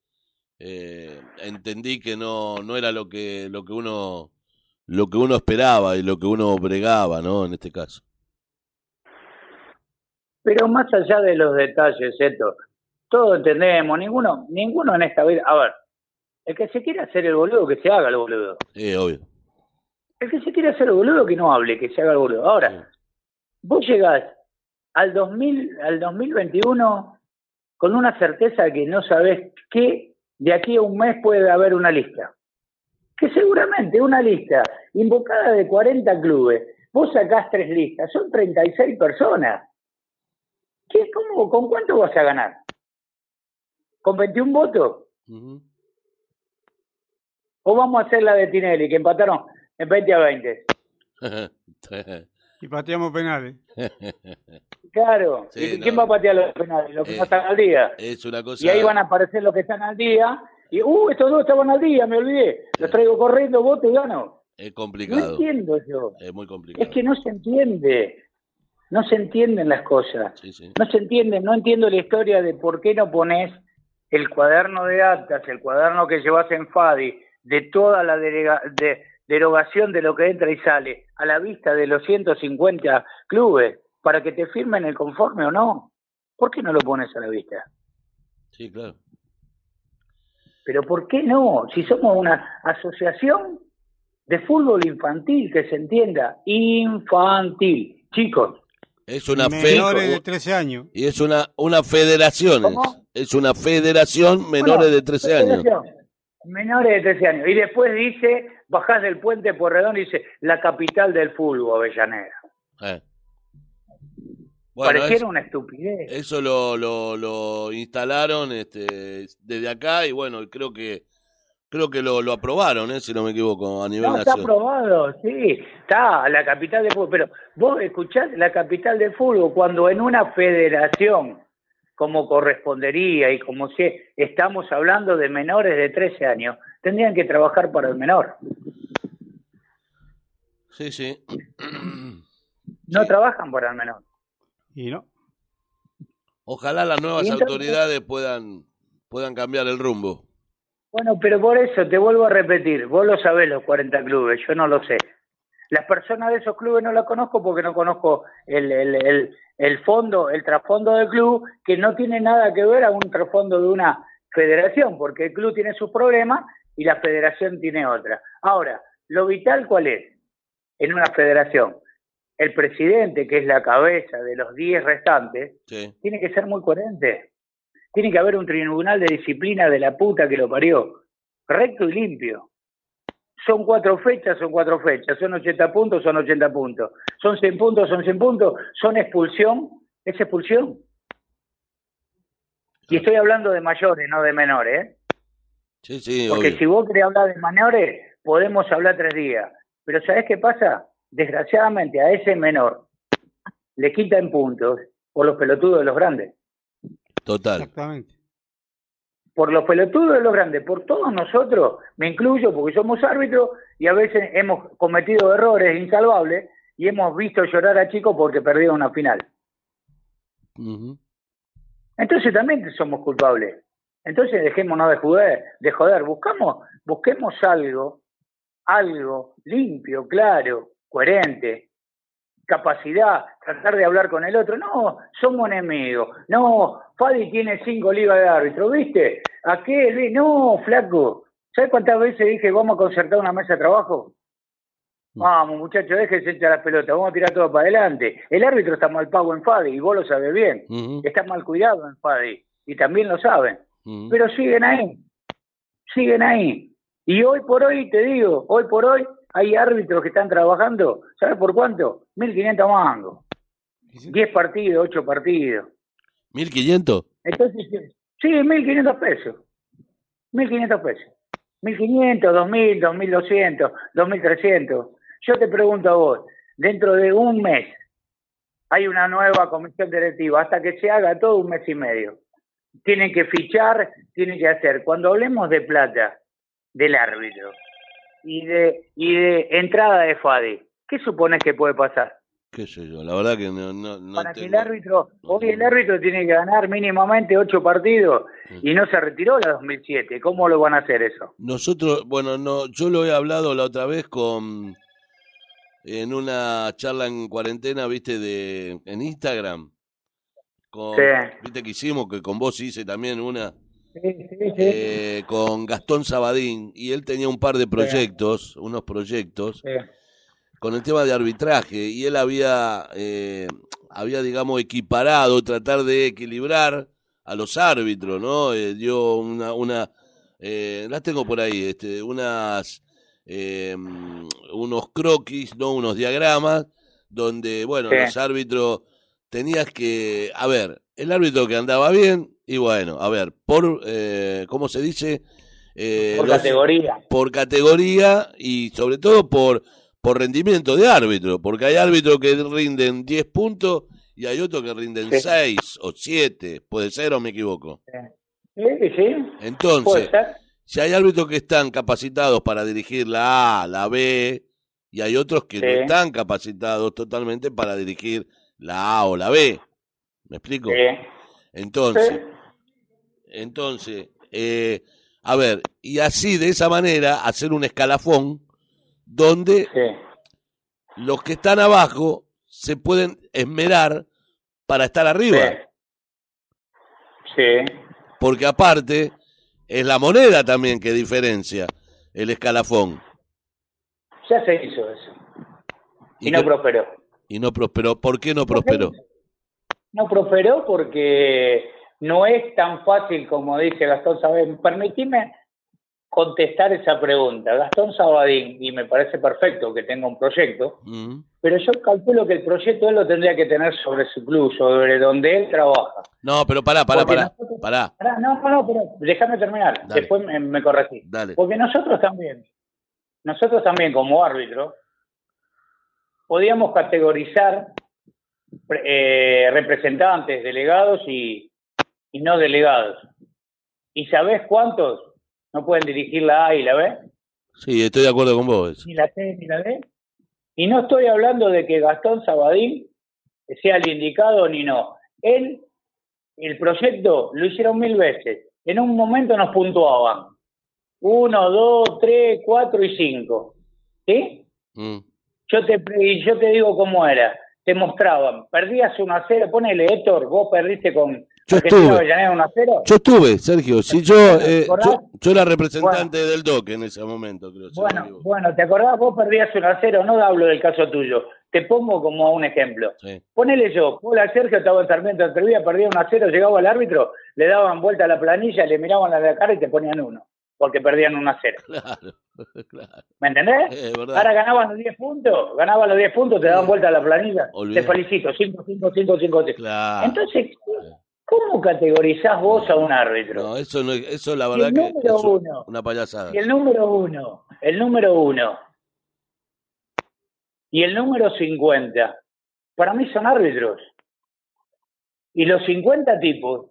eh, entendí que no, no era lo que, lo que uno lo que uno esperaba y lo que uno bregaba, ¿no? En este caso. Pero más allá de los detalles, esto, todos entendemos, ninguno, ninguno en esta vida, a ver, el que se quiera hacer el boludo, que se haga el boludo. Eh, obvio. El que se quiera hacer el boludo, que no hable, que se haga el boludo. Ahora, vos llegás al 2000, al 2021 con una certeza que no sabés que de aquí a un mes puede haber una lista. Que seguramente una lista invocada de 40 clubes, vos sacás tres listas, son 36 personas. ¿Qué, cómo, ¿Con cuánto vas a ganar? ¿Con 21 votos? Ujú. ¿O vamos a hacer la de Tinelli, que empataron en 20 a 20? Y pateamos penales. Claro. Sí, ¿Y quién va a patear los penales? Los que Eh, no están al día. es una cosa. Y ahí van a aparecer los que están al día. Y, uh, estos dos estaban al día, me olvidé. Los traigo corriendo, voto y gano. Es No complicado. entiendo yo. Es muy complicado. Es que no se entiende. No se entienden las cosas. Sí, sí. No se entiende. No entiendo la historia de por qué no pones el cuaderno de actas, el cuaderno que llevas en FADI, de toda la delega- de- derogación de lo que entra y sale, a la vista de los 150 clubes, para que te firmen el conforme o no. ¿Por qué no lo pones a la vista? Sí, claro. Pero ¿por qué no? Si somos una asociación de fútbol infantil, que se entienda, infantil. Chicos, Es una fe Menores de 13 años. y es una una federación. es. ¿Cómo? Es una federación menores Bueno, de 13 años. Menores de 13 años. Y después dice, bajás del puente por Redón y dice, la capital del fútbol, Avellaneda. Eh. Bueno, Pareciera eso, una estupidez. eso lo, lo, lo instalaron este, desde acá y bueno, creo que creo que lo, lo aprobaron, eh, si no me equivoco, a nivel No, está nacional. aprobado, sí, está la capital del fútbol. Pero vos escuchás la capital del fútbol cuando en una federación, como correspondería y como si estamos hablando de menores de 13 años, tendrían que trabajar para el menor. Sí, sí. No Sí. trabajan para el menor. Y no. Ojalá las nuevas entonces- autoridades puedan puedan cambiar el rumbo. Bueno, pero por eso te vuelvo a repetir, vos lo sabés los 40 clubes, yo no lo sé. Las personas de esos clubes no las conozco porque no conozco el, el, el, el fondo, el trasfondo del club, que no tiene nada que ver a un trasfondo de una federación, porque el club tiene sus problemas y la federación tiene otra. Ahora, lo vital cuál es en una federación? El presidente, que es la cabeza de los 10 restantes, Sí. tiene que ser muy coherente. Tiene que haber un tribunal de disciplina de la puta que lo parió, recto y limpio. Son cuatro fechas, son cuatro fechas. Son 80 puntos, son 80 puntos. Son 100 puntos, son 100 puntos. Son expulsión, es expulsión. Y estoy hablando de mayores, no de menores, ¿eh? Sí, sí, Porque obvio. si vos querés hablar de menores, podemos hablar tres días. Pero ¿sabés qué pasa? Desgraciadamente a ese menor le quitan puntos por los pelotudos de los grandes. Total. Exactamente. Por los pelotudos de los grandes, por todos nosotros, me incluyo porque somos árbitros y a veces hemos cometido errores insalvables y hemos visto llorar a chicos porque perdieron una final. Entonces también somos culpables. Entonces dejémonos de joder, de joder. Buscamos, busquemos algo, algo limpio, claro, coherente, capacidad, tratar de hablar con el otro. No, somos enemigos. No, Fadi tiene cinco ligas de árbitro, ¿viste? Aquel, vi- no, flaco. ¿Sabes cuántas veces dije vamos a concertar una mesa de trabajo? Vamos, muchachos, déjense echar las pelotas, vamos a tirar todo para adelante. El árbitro está mal pago en Fadi y vos lo sabés bien. Está mal cuidado en Fadi y también lo saben. Pero siguen ahí, siguen ahí. Y hoy por hoy, te digo, hoy por hoy hay árbitros que están trabajando, ¿sabes por cuánto? 1.500 mangos. 10 partidos, 8 partidos. ¿1500? Entonces, sí, 1.500 pesos. 1.500 pesos. 1.500, 2.000, 2.200, 2.300. Yo te pregunto a vos, dentro de un mes hay una nueva comisión directiva, hasta que se haga todo un mes y medio. Tienen que fichar, tienen que hacer. Cuando hablemos de plata del árbitro y de, y de entrada de FADI, ¿qué supones que puede pasar? qué sé yo, la verdad que no, no, no para que el árbitro, hoy el árbitro tiene que ganar mínimamente ocho partidos y no se retiró la 2007. ¿Cómo lo van a hacer eso? Nosotros, bueno, no, yo lo he hablado la otra vez con en una charla en cuarentena, viste, de en Instagram. Con, Sí. Viste que hicimos, que con vos hice también una, Sí, sí, sí. eh, con Gastón Sabadín, y él tenía un par de proyectos, unos proyectos, con el tema de arbitraje, y él había, eh, había, digamos, equiparado, tratar de equilibrar a los árbitros, ¿no? Eh, dio una, una eh, las tengo por ahí, este, unas, eh, unos croquis, ¿no? Unos diagramas, donde, bueno, Sí. los árbitros tenías que, a ver, el árbitro que andaba bien, y bueno, a ver, por, eh, ¿cómo se dice? Eh, Por los- categoría. por categoría y sobre todo por, por rendimiento de árbitro, porque hay árbitros que rinden 10 puntos y hay otros que rinden Sí. 6 o 7, puede ser o me equivoco. Sí, sí. Entonces, si hay árbitros que están capacitados para dirigir la A, la B, y hay otros que no están capacitados totalmente para dirigir la A o la B. ¿Me explico? Sí. Entonces, Sí. Entonces, eh, a ver, y así de esa manera hacer un escalafón donde Sí. los que están abajo se pueden esmerar para estar arriba, Sí. porque aparte es la moneda también que diferencia el escalafón. Ya se hizo eso. Y, Y no que- prosperó. Y no prosperó. ¿Por qué no prosperó? No prosperó porque no es tan fácil como dice Gastón Sabadín. Permitime contestar esa pregunta. Gastón Sabadín, y me parece perfecto que tenga un proyecto, Mm. pero yo calculo que el proyecto él lo tendría que tener sobre su club, sobre donde él trabaja. No, pero pará, pará, Porque pará, nosotros- pará, Pará, No, no, no, pero déjame terminar. Dale. Después me, me corregí. dale. Porque nosotros también, nosotros también como árbitro, podíamos categorizar eh, representantes, delegados y, y no delegados. ¿Y sabés cuántos no pueden dirigir la A y la B? Sí, estoy de acuerdo con vos. Ni la C ni la D. Y no estoy hablando de que Gastón Sabadín sea el indicado ni no. Él, el proyecto lo hicieron mil veces. En un momento nos puntuaban. Uno, dos, tres, cuatro y cinco. ¿Sí? Mm. Yo te, y yo te digo cómo era. Te mostraban. Perdías 1 a 0. Ponele, Héctor, vos perdiste con Yo estuve. 1 a 0. Yo estuve, Sergio. Sí, yo, eh, yo, yo era representante del DOC en ese momento, creo. si Bueno, bueno, ¿te acordás? Vos perdías 1 a 0. No hablo del caso tuyo. Te pongo como un ejemplo. Sí. Ponele yo, hola Sergio, estaba en Sarmiento de Trevía, perdía 1 a 0, llegaba al árbitro, le daban vuelta a la planilla, le miraban a la cara y te ponían uno. porque perdían una cero. Claro, claro. ¿Me entendés? Verdad. Ahora ganaban los 10 puntos, ganaban los 10 puntos, te daban vuelta a la planilla. Olvidá. Te felicito, 5, 5, 5, 5, 5. Claro. Entonces, ¿cómo categorizás vos a un árbitro? No, eso no, eso la verdad el que número es un- uno. una payasada. Y el número uno, el número uno y el número 50, para mí son árbitros. Y los 50 tipos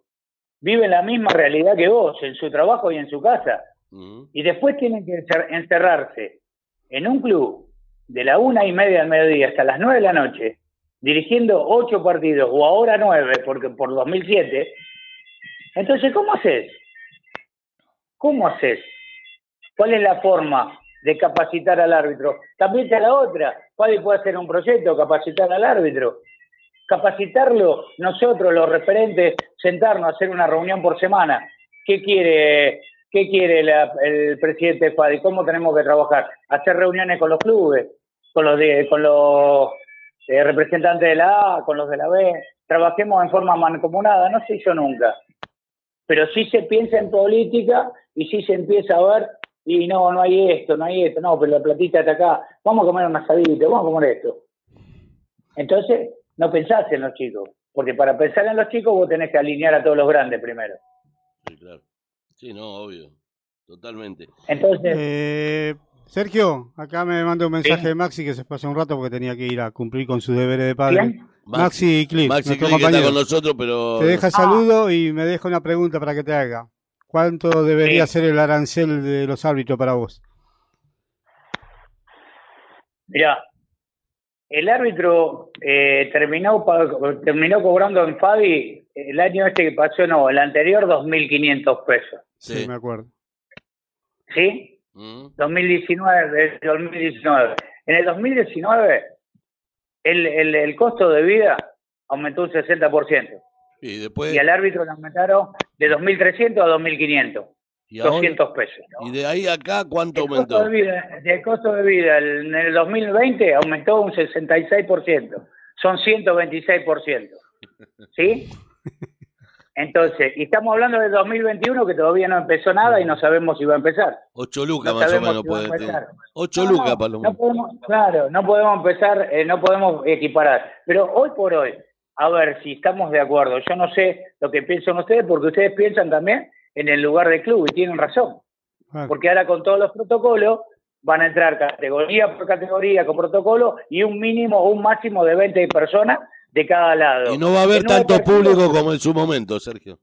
viven la misma realidad que vos, en su trabajo y en su casa. Mm. Y después tienen que encer- encerrarse en un club de la una y media del mediodía hasta las nueve de la noche, dirigiendo ocho partidos, o ahora nueve, porque por 2007. Entonces, ¿cómo haces? ¿Cómo haces? ¿Cuál es la forma de capacitar al árbitro? También está la otra. ¿Cuál puede hacer un proyecto, capacitar al árbitro? Capacitarlo, nosotros, los referentes, sentarnos a hacer una reunión por semana. ¿Qué quiere, qué quiere la- el presidente de FADI? ¿Cómo tenemos que trabajar? Hacer reuniones con los clubes, con los, con los eh, representantes de la A, con los de la B. Trabajemos en forma mancomunada. No se hizo nunca pero sí se piensa en política y sí se empieza a ver, y no, no hay esto, no hay esto, no, pero la platita está acá, vamos a comer un asadito, vamos a comer esto. Entonces, no pensás en los chicos, porque para pensar en los chicos vos tenés que alinear a todos los grandes primero. Sí, claro. Sí, no, obvio. Totalmente. Entonces, Eh, Sergio, acá me manda un mensaje Sí. de Maxi que se pasó un rato porque tenía que ir a cumplir con su deberes de padre. ¿quién? Maxi Cliff, Maxi que está con nosotros, pero Te deja saludo y me deja una pregunta para que te haga. ¿Cuánto debería Sí. ser el arancel de los árbitros para vos? Mirá, el árbitro eh, terminó, terminó cobrando en Fabi el año este que pasó, no, el anterior 2.500 pesos, Sí, Sí. me acuerdo. ¿sí? Mm. 2019, 2019. En el 2019, el, el, el costo de vida aumentó un 60%. y después Y al árbitro le aumentaron de 2.300 a 2.500. y ahora- 200 pesos. ¿no? y de ahí a acá cuánto El costo, aumentó. de vida, el costo de vida el- en el 2020 aumentó un 66%. Son 126%. ¿Sí? Entonces, y estamos hablando del 2021 que todavía no empezó nada y no sabemos si va a empezar. 8 lucas No más o menos si puede empezar. 8 No, lucas lo no podemos, claro, no podemos empezar, eh, no podemos equiparar. Pero hoy por hoy, a ver si estamos de acuerdo. Yo no sé lo que piensan ustedes, porque ustedes piensan también en el lugar del club y tienen razón. Claro. Porque ahora con todos los protocolos van a entrar categoría por categoría con protocolo y un mínimo o un máximo de 20 personas de cada lado. Y no va a haber tanto público como en su momento, Sergio.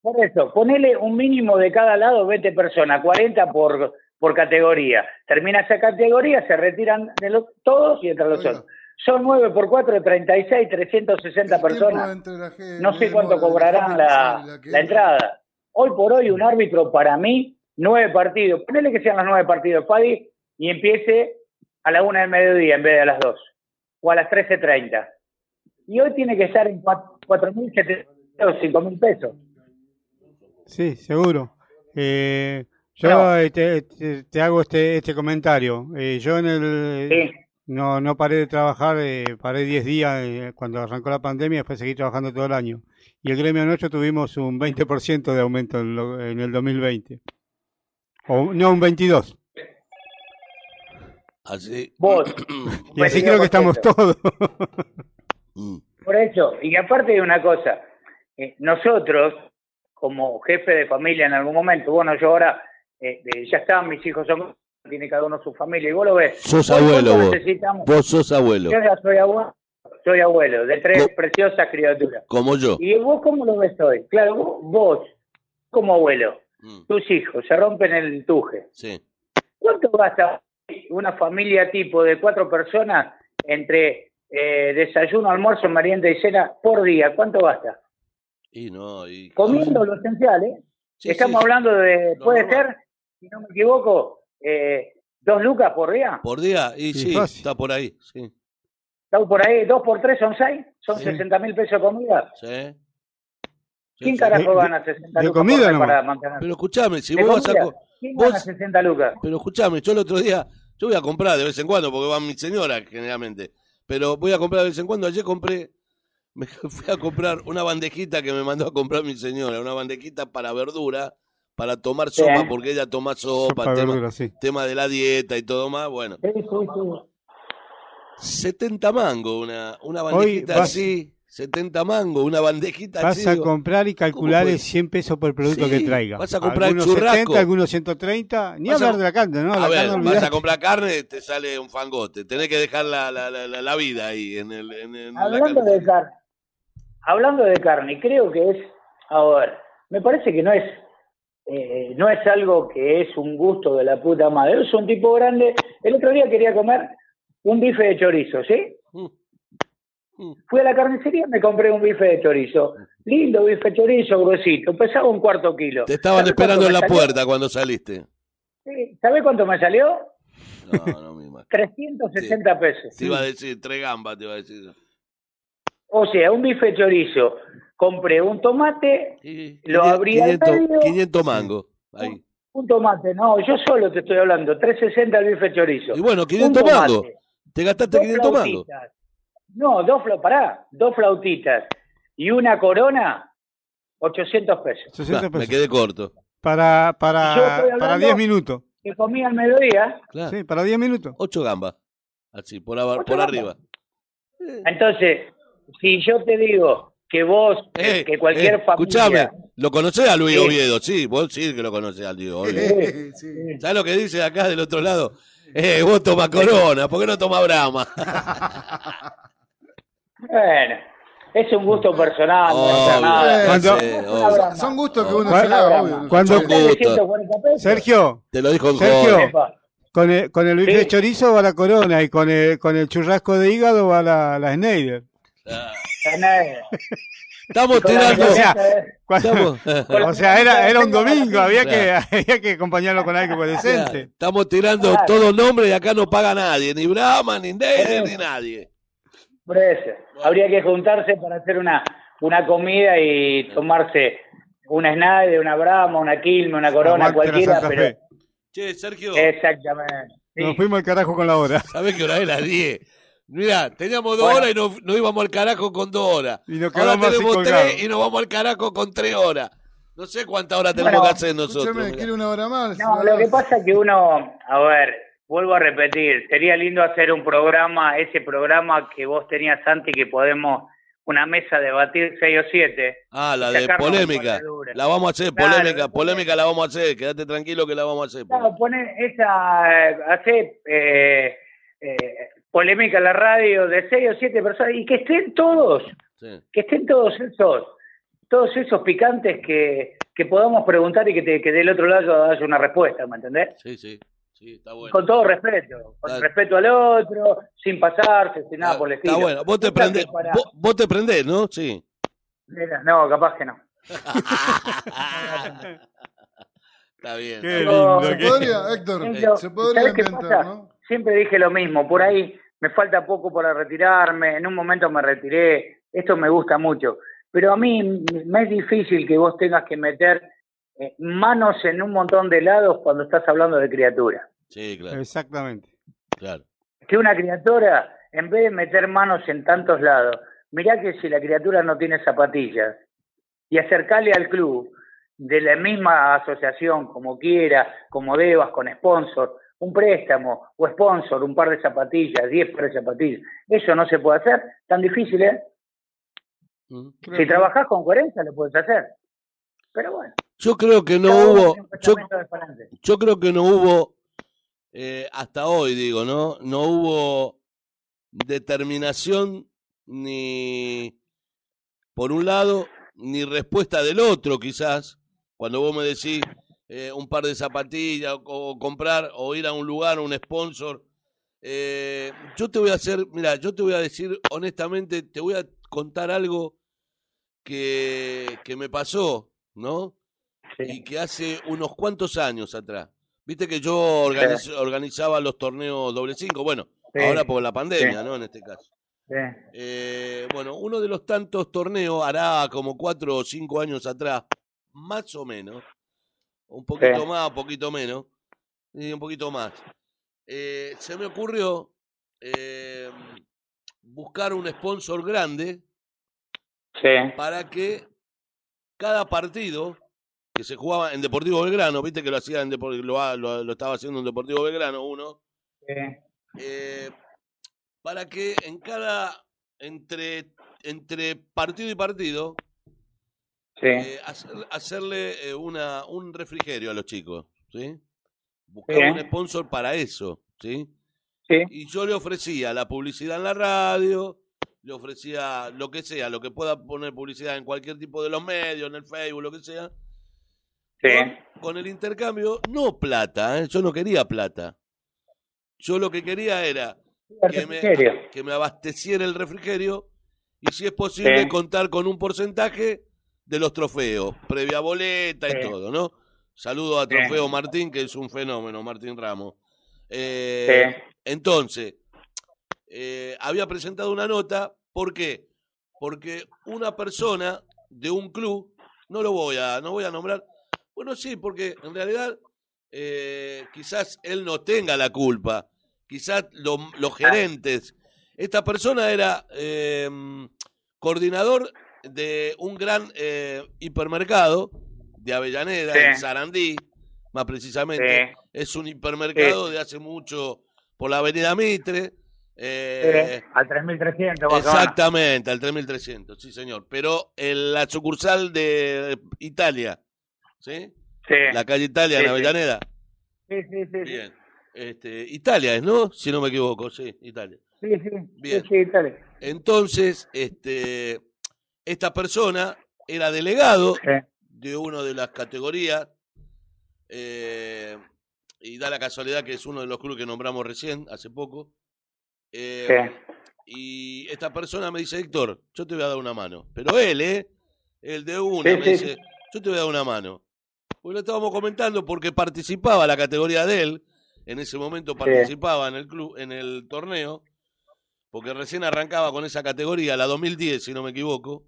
por eso, ponele un mínimo de cada lado 20 personas, 40 por, por categoría. Termina esa categoría, se retiran de los, todos y entran los otros. Son 9 por 4, 36, 360 ¿Qué tiempo personas. gente- No sé demora cuánto cobrarán la, la la entra? entrada. Hoy por hoy, un árbitro para mí, nueve partidos. Ponele que sean los nueve partidos, Fadi, y empiece a la una del mediodía en vez de a las dos. O a las 13.30. Y hoy tiene que estar en cuat- 4.700, 5.000 pesos. Sí, seguro. Eh, yo No. eh, te, te- te hago este, este comentario. Eh, yo en el Sí. no, no paré de trabajar, eh, paré 10 días eh, cuando arrancó la pandemia, después seguí trabajando todo el año. Y el gremio nuestro tuvimos un 20% de aumento en, lo- en el 2020. O, no, un 22. Así. Vos. Y así creo que estamos 22%. todos. Mm. Por eso, y aparte de una cosa, eh, nosotros, como jefe de familia en algún momento, bueno, yo ahora eh, eh, ya están, mis hijos son, tiene cada uno su familia, y vos lo ves. Sos abuelo ¿cuánto vos. necesitamos? Vos sos abuelo, Yo ya soy abuelo, soy abuelo de tres preciosas criaturas. como yo. ¿Y vos cómo lo ves hoy? Claro, vos, vos, como abuelo, Mm, tus hijos se rompen el tuje. Sí. ¿Cuánto gasta una familia tipo de cuatro personas entre eh, desayuno, almuerzo, merienda y cena por día? ¿Cuánto gasta? Y no, y. Comiendo lo esencial, ¿eh? Sí, Estamos sí, hablando de, puede normal. ser, si no me equivoco, eh, dos lucas por día. Por día, y Sí, está por ahí, sí. Estamos por ahí, dos por tres son seis, son Sí. 60 mil pesos de comida. Sí. ¿Quién carajo gana 60 de lucas comida por para mantener? Pero escuchame, si ¿De vos vas a. comida? ¿Quién vos- gana 60 lucas? Pero escuchame, yo el otro día, yo voy a comprar de vez en cuando, porque va mi señora generalmente, pero voy a comprar de vez en cuando. Ayer compré, me fui a comprar una bandejita que me mandó a comprar mi señora, una bandejita para verdura, para tomar sopa, porque ella toma sopa, tema, verdura, sí. tema de la dieta y todo más. Bueno, Sí, sí, sí. 70 mangos, una, una bandejita vas- así, 70 mangos, una bandejita Vas a comprar y calcular es 100 pesos por producto Sí, que traiga. vas a comprar algunos churrasco. 70, algunos 130. Ni Vas a- hablar de la carne, ¿no? a la ver, carne vas a comprar carne, te sale un fangote. Tenés que dejar la, la, la, la- vida ahí en, el, en, en la Hablando de carne, hablando de carne, creo que es, a ver, me parece que no es, eh, no es algo que es un gusto de la puta madre. Es un tipo grande. El otro día quería comer un bife de chorizo, ¿sí? Mm. Mm. Fui a la carnicería, me compré un bife de chorizo. Lindo bife de chorizo, gruesito. Pesaba un cuarto kilo. Te estaban ¿Sabés esperando en la salió? puerta cuando saliste. Sí, ¿Sabés cuánto me salió? No, no me imagino. 360 pesos. Te iba a decir, tres gambas, te iba a decir. O sea, un bife de chorizo. Compré un tomate, Y- Lo abrí al 500, medio. 500 mangos. Ahí. un tomate. No, yo solo te estoy hablando. 360 el bife de chorizo. Y bueno, Un 500 tomate, mangos. Te gastaste dos 500 mangos. No, dos, fla- pará, dos flautitas y una corona, 800 pesos. 60 Nah, me quedé corto. Para, para, para hablando- 10 minutos. Que comí al mediodía. Claro. Sí, para 10 minutos. 8 gambas. Así, por, por arriba. Entonces, si yo te digo que vos, Eh, que cualquier eh, familia... Escuchame, ¿lo conocés a Luis Sí. Oviedo? Sí, vos sí que lo conocés a Luis Oviedo. Sí, sí. ¿Sabes lo que dice acá del otro lado? Eh, vos toma corona, ¿por qué no toma Brahma? Bueno, es un gusto personal, nada. Cuando- sí, broma. Son gustos que No. uno Cuando- se da, obvio. ¿no? cuando- Sí. Gusto. 140 pesos. Sergio, Te lo dijo Sergio. con el, con el bife Sí. de chorizo va la corona y con el, con el churrasco de hígado va la, la Schneider. Estamos tirando. O sea, diferencia de- Cuando- Estamos, o sea, era, era un domingo, había que, había que acompañarlo con algo decente. estamos tirando Claro. todos nombres y acá no paga nadie, ni Brahma, ni Neider, ni nadie. Habría que juntarse para hacer una, una comida y tomarse una Schneider, una Brahma, una Quilme, una Corona, Aguante cualquiera, pero... Che, Sergio, Exactamente. Sí. Nos fuimos al carajo con la hora. ¿sabés qué hora es? Las 10. Mira, teníamos dos Bueno. horas y nos, nos íbamos al carajo con dos horas. Y nos Ahora así tenemos tres y nos vamos al carajo con tres horas. No sé cuántas horas tenemos Bueno, que hacer nosotros. Escúchame, mirá. quiere una hora más. No, lo que pasa es que uno, a ver, vuelvo a repetir, sería lindo hacer un programa, ese programa que vos tenías antes que podemos, una mesa debatir seis o siete. Ah, la de polémica. La vamos a hacer, Claro, polémica, polémica la vamos a hacer. Quédate tranquilo que la vamos a hacer. Claro, poner esa, eh, hacer eh, eh, polémica en la radio de seis o siete personas y que estén todos, Sí. que estén todos esos, todos esos picantes que, que podamos preguntar y que, te, que del otro lado haya una respuesta, ¿me entendés? Sí, sí, sí, está bueno. Con todo respeto, con respeto al otro, sin pasarse, sin nada por el estilo. Está bueno. Vos te prendés, para- vos, vos te prendés, ¿no? Sí. Mira, No, capaz que no. está bien. Qué está lindo. Se qué- podría, Héctor, Ejemplo, se podría ¿sabés qué inventar? ¿no? Siempre dije lo mismo, por ahí me falta poco para retirarme, en un momento me retiré, esto me gusta mucho, pero a mí me es difícil que vos tengas que meter eh, manos en un montón de lados cuando estás hablando de criatura. Sí, claro, Exactamente. claro. Que una criatura, en vez de meter manos en tantos lados, mirá que si la criatura no tiene zapatillas y acercarle al club de la misma asociación, como quiera, como debas, con sponsor, un préstamo o sponsor, un par de zapatillas, diez pares de zapatillas, eso no se puede hacer, tan difícil, ¿eh? Mm. Creo Si que- trabajás con coherencia lo puedes hacer. Pero bueno, Yo creo que no hubo, yo creo que no hubo, eh, hasta hoy digo, ¿no? No hubo determinación ni por un lado, ni respuesta del otro quizás, cuando vos me decís eh, un par de zapatillas o, o comprar o ir a un lugar, un sponsor. eh, yo te voy a hacer, mira, yo te voy a decir honestamente, te voy a contar algo que, que me pasó, ¿no? y que hace unos cuantos años atrás. Viste que yo organiz- organizaba los torneos doble cinco, bueno, Sí. ahora por la pandemia, Sí. ¿no? En este caso. sí. Eh, bueno, uno de los tantos torneos hará como cuatro o cinco años atrás, más o menos, un poquito más, un poquito menos, y un poquito más. Eh, se me ocurrió eh, buscar un sponsor grande para que cada partido que se jugaba en Deportivo Belgrano, viste que lo hacía en Depor- lo, ha- lo, lo estaba haciendo en Deportivo Belgrano uno, Sí. eh, para que en cada, entre, entre partido y partido, Sí. eh, hacer- hacerle eh, una, un refrigerio a los chicos, ¿sí? Buscaba Sí. un sponsor para eso, ¿sí? Sí. Y yo le ofrecía la publicidad en la radio, le ofrecía lo que sea, lo que pueda poner publicidad en cualquier tipo de los medios, en el Facebook, lo que sea, Sí. con, con el intercambio, no plata, ¿eh? yo no quería plata. Yo lo que quería era que me, que me abasteciera el refrigerio y si es posible Sí. contar con un porcentaje de los trofeos, previa boleta y todo, ¿no? Saludo a Sí. Trofeo Martín, que es un fenómeno, Martín Ramos. Eh, Sí. Entonces, eh, había presentado una nota, ¿por qué? Porque una persona de un club, no lo voy a, no voy a nombrar, bueno, sí, porque en realidad eh, quizás él no tenga la culpa, quizás lo- los gerentes. Esta persona era eh, coordinador de un gran eh, hipermercado de Avellaneda, Sí. en Sarandí, más precisamente. Sí. Es un hipermercado de hace mucho por la Avenida Mitre. eh. Al 3300. Bacabana. exactamente, al 3300, sí señor. Pero en la sucursal de Italia, ¿sí? Sí. La calle Italia Sí, en sí. Avellaneda. Sí, sí, sí. Bien. Este, Italia es, ¿no? Si no me equivoco, sí, Italia. Sí, sí. Bien. Sí, dale. Entonces, este, esta persona era delegado de una de las categorías eh, y da la casualidad que es uno de los clubes que nombramos recién, hace poco. Eh, Sí. Y esta persona me dice, Héctor, yo te voy a dar una mano. Pero él, ¿eh? El de una, me dice, yo te voy a dar una mano. Pues lo estábamos comentando porque participaba la categoría de él, en ese momento participaba en el club, en el torneo, porque recién arrancaba con esa categoría, la 2010, si no me equivoco.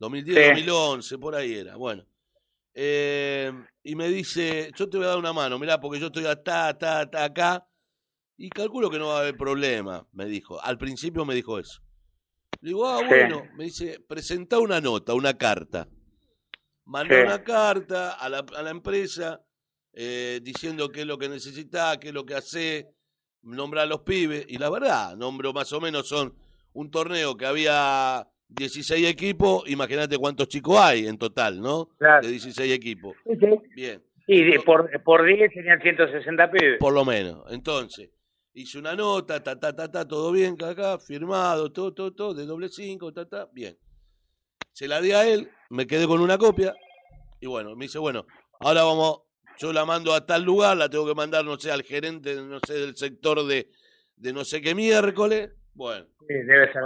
2010, Sí. 2011, por ahí era. Bueno. Eh, y me dice, yo te voy a dar una mano, mirá, porque yo estoy acá, acá, acá, acá, y calculo que no va a haber problema, me dijo. Al principio me dijo eso. Le digo, ah, Sí. bueno, me dice, presenta una nota, una carta. Manda Sí. una carta a la, a la empresa eh, diciendo qué es lo que necesita, qué es lo que hace, nombra a los pibes, y la verdad, nombro más o menos son un torneo que había 16 equipos, imagínate cuántos chicos hay en total, ¿no? Claro. De 16 equipos. Sí, sí. Bien. Y de- por, por 10 tenían 160 pibes. Por lo menos. Entonces, hice una nota, ta, ta, ta, ta, todo bien, acá, acá, firmado, todo, todo, todo, de doble cinco, ta, ta, bien. Se la di a él, me quedé con una copia, y bueno, me dice, bueno, ahora vamos, yo la mando a tal lugar, la tengo que mandar, no sé, al gerente, no sé, del sector de, de no sé qué miércoles. Bueno, Sí, debe ser.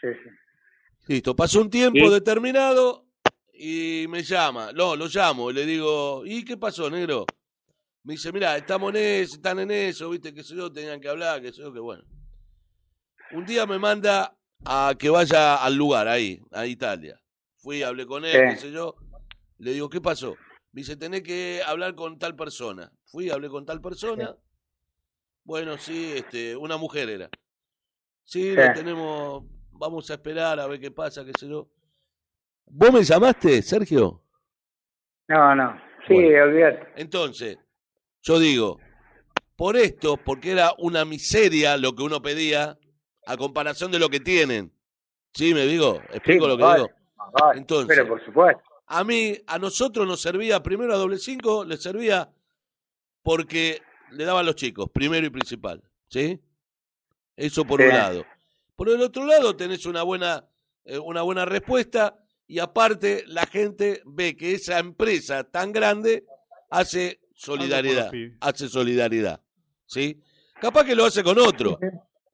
Sí, sí. listo, pasó un tiempo ¿Y? determinado y me llama, no, lo llamo, le digo, ¿y qué pasó, negro? Me dice, mira, estamos en eso, están en eso, viste, que sé yo, tenían que hablar, que sé yo, que bueno. Un día me manda a que vaya al lugar, ahí, a Italia. Fui, hablé con él, qué sé yo. Le digo, ¿qué pasó? Me dice, tenés que hablar con tal persona. Fui, hablé con tal persona. Bueno, sí, este, una mujer era. Sí, Sí. lo tenemos, vamos a esperar a ver qué pasa, qué sé yo. ¿Vos me llamaste, Sergio? No, no. Sí, Bueno. olvídate. Entonces, yo digo, por esto, porque era una miseria lo que uno pedía a comparación de lo que tienen. ¿Sí, me digo? ¿Explico Sí, lo que vale. digo? Vale. Entonces- Pero por supuesto. A mí, a nosotros nos servía, primero a doble cinco, les servía porque le daban los chicos, primero y principal. ¿Sí? Eso por un lado. Por el otro lado, tenés una buena, eh, una buena respuesta y aparte la gente ve que esa empresa tan grande hace solidaridad. Hace solidaridad. ¿Sí? Capaz que lo hace con otro.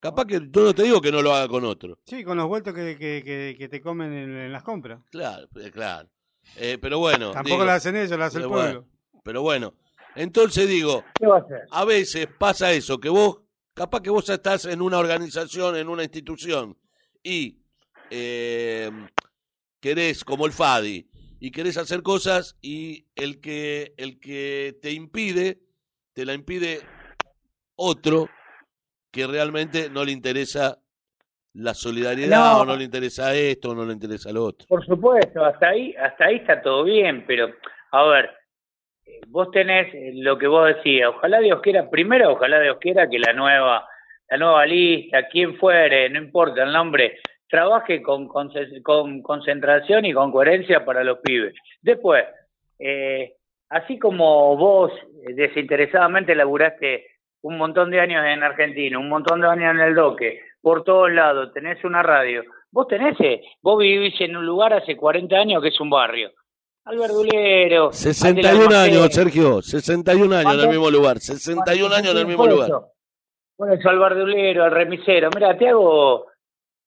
Capaz que yo no te digo que no lo haga con otro. Sí, con los vueltos que, que, que, que te comen en, en las compras. Claro, eh, claro. Eh, pero bueno. Tampoco digo, la hacen ellos, la hace el bueno. pueblo. Pero bueno, entonces digo, ¿Qué va a hacer? a veces pasa eso, que vos, capaz que vos estás en una organización, en una institución, y eh, querés, como el FADI, y querés hacer cosas y el que, el que te impide, te la impide otro que realmente no le interesa la solidaridad, No. o no le interesa esto, o no le interesa lo otro. Por supuesto, hasta ahí, hasta ahí está todo bien, pero a ver, vos tenés eh, lo que vos decías, ojalá Dios quiera, primero ojalá Dios quiera que la nueva, la nueva lista, quien fuere, no importa el nombre, trabaje con, con, con concentración y con coherencia para los pibes. Después, eh, así como vos eh, desinteresadamente laburaste un montón de años en Argentina, un montón de años en el Doque, por todos lados, tenés una radio, vos tenés, eh, vos vivís en un lugar hace 40 años que es un barrio. Al verdulero. 61 años, Sergio, 61 años en el mismo lugar, 61 años en el mismo lugar. Bueno, eso al verdulero, al remisero. Mira, te hago,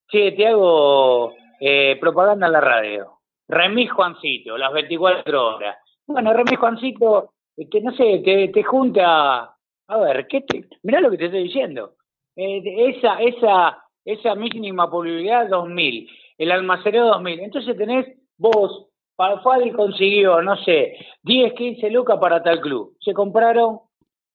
sí, te hago eh, propaganda en la radio. Remis Juancito, las 24 horas. Bueno, Remis Juancito, este, no sé, te, te junta, a ver, ¿qué te, mirá lo que te estoy diciendo. Eh, esa, esa, esa mínima publicidad 2000, el almacenero 2000. Entonces tenés vos, Fadi consiguió, no sé, 10, 15 lucas para tal club. Se compraron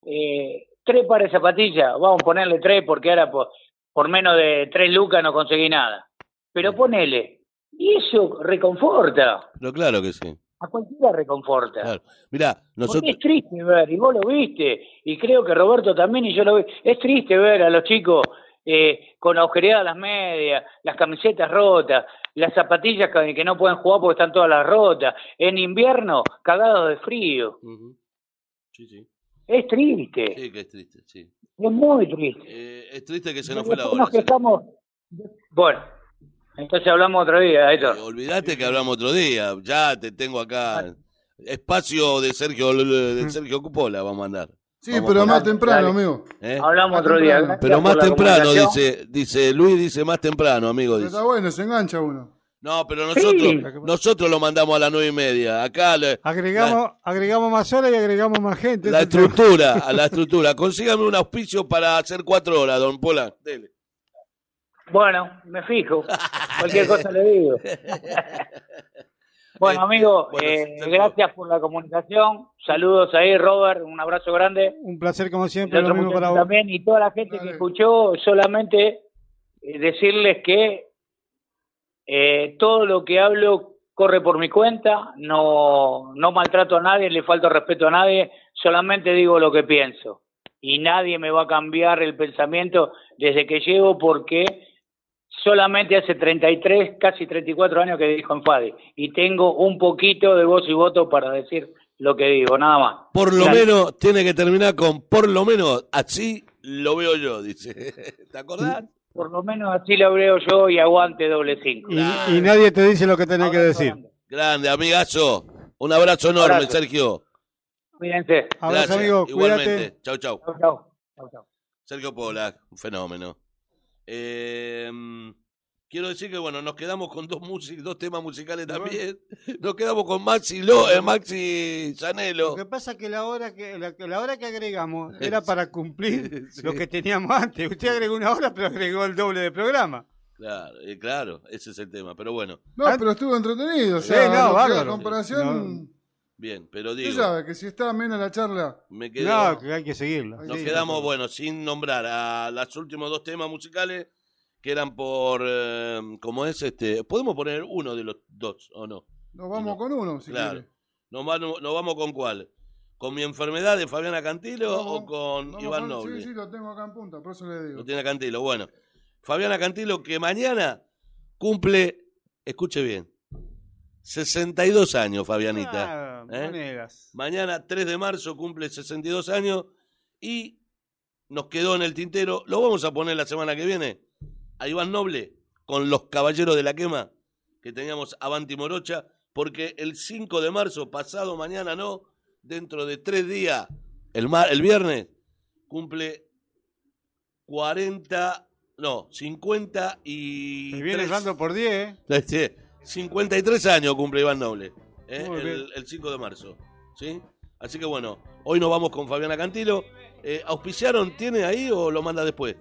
eh, tres pares de zapatillas, vamos a ponerle tres porque ahora por, por menos de tres lucas no conseguí nada. Pero ponele, y eso reconforta. Pero claro que sí. A cualquiera reconforta. Claro. Mirá, nosotros... Porque es triste ver, y vos lo viste, y creo que Roberto también, y yo lo vi. Es triste ver a los chicos eh, con agujereadas las medias, las camisetas rotas, las zapatillas que, que, no pueden jugar porque están todas las rotas. En invierno, cagados de frío. Uh -huh. Sí, sí. Es triste. Sí, que es triste, sí. Es muy triste. Eh, es triste que se nos fue la hora. Que estamos... Bueno, entonces hablamos otro día, Héctor. Eh, olvídate que hablamos otro día. Ya te tengo acá. Espacio de Sergio de Sergio Cupola vamos a andar. Sí, vamos pero más temprano, amigo. ¿Eh? Hablamos Más otro día. temprano. Pero más temprano, dice, dice Luis, dice más temprano, amigo. Pero Dice. está bueno, se engancha uno. No, pero nosotros, Sí. nosotros lo mandamos a las nueve y media. Acá le- Agregamos, agregamos más horas y agregamos más gente. la, estructura, a la estructura. Consígame un auspicio para hacer cuatro horas, don Pola. Dele. Bueno, me fijo. Cualquier cosa le digo. Bueno, amigo, bueno, eh, gracias por la comunicación. Saludos ahí, Robert. Un abrazo grande. Un placer como siempre, lo mismo para vos. también. Y toda la gente Dale. que escuchó, solamente eh, decirles que eh, todo lo que hablo corre por mi cuenta. No, no maltrato a nadie, le falto respeto a nadie. Solamente digo lo que pienso. Y nadie me va a cambiar el pensamiento desde que llego porque solamente hace 33, casi 34 años que dijo en Fadi. Y tengo un poquito de voz y voto para decir lo que digo, nada más. Por lo menos tiene que terminar con por lo menos así lo veo yo, dice. ¿Te acordás? Por lo menos así lo veo yo y aguante doble cinco. Y, nadie te dice lo que tenés que decir. grande. Grande, amigazo. Un abrazo enorme, Abrazo. Sergio. Cuídense. Abrazo, Gracias. amigo. Igualmente. Cuídate. Chau, chau. Chau, chau. Chau, chau. Sergio Pola, un fenómeno. Eh, quiero decir que bueno, nos quedamos con dos músicos, dos temas musicales también. Nos quedamos con Maxi Lo, eh, Maxi Zanelo. Lo que pasa es que la hora que, la, que- la hora que agregamos era para cumplir Sí. lo que teníamos antes. Usted agregó una hora, pero agregó el doble de programa. Claro, eh, claro, ese es el tema. Pero bueno, No, pero estuvo entretenido. O Sí, no, la comparación. Bien, pero Usted digo, sabe que si está amena la charla. me quedo. No, que hay que seguirla. Nos Sí, quedamos, bueno, sin nombrar a los últimos dos temas musicales que eran por, eh, ¿cómo es este? Podemos poner uno de los dos, ¿o no? Nos vamos No. con uno, si claro. quiere. ¿Nos, vamos- nos vamos con cuál? ¿Con mi enfermedad de Fabiana Cantilo Vamos- o con Iván Noble? Sí, sí, lo tengo acá en punta, por eso le digo. Lo tiene Cantilo. Bueno, Fabiana Cantilo que mañana cumple, escuche bien, 62 años, Fabianita. Ah, ¿eh? Mañana, 3 de marzo, cumple 62 años y nos quedó en el tintero. Lo vamos a poner la semana que viene a Iván Noble con los Caballeros de la Quema que teníamos Avanti Morocha, porque el 5 de marzo, pasado mañana no, dentro de tres días, el, mar, el viernes, cumple 40, no, 50 y... Me viene dando por 10. ¿eh? Este, 53 años cumple Iván Noble, ¿eh? El, el 5 de marzo. ¿sí? Así que bueno, hoy nos vamos con Fabiana Cantilo. Eh, ¿Auspiciaron? ¿Tiene ahí o lo manda después?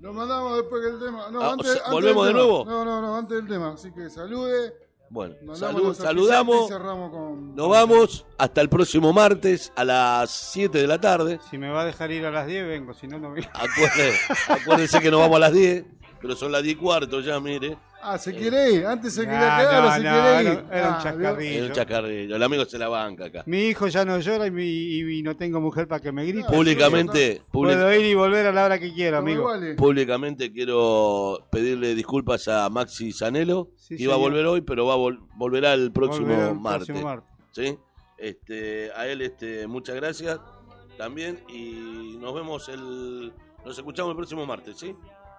Lo mandamos después del tema. No, Ah, o antes, sea, antes ¿volvemos del de tema. nuevo? No, no, no, antes del tema. Así que salude. Bueno, salu- saludamos. y cerramos con. Nos vamos hasta el próximo martes a las 7 de la tarde. Si me va a dejar ir a las 10, vengo. Si no, no vengo. Acuérdense, acuérdense que nos vamos a las 10. Pero son las 10 y cuarto ya, mire. Ah, se quiere ir. Antes se quería quedar, ahora no, se no, quiere ir. era- era un Ah, chascarrillo. Es un chacarrillo. El amigo se la banca acá. Mi hijo ya no llora y, mi- y no tengo mujer para que me grite. Ah, Públicamente, públic- Puedo ir y volver a la hora que quiera, amigo. iguales. públicamente quiero pedirle disculpas a Maxi Zanelo, Sí, que iba a señor. volver hoy, pero va a vol- volverá el próximo Volverá el martes. próximo martes. ¿sí? Este, a él este, muchas gracias también y nos vemos el nos escuchamos el próximo martes, ¿sí?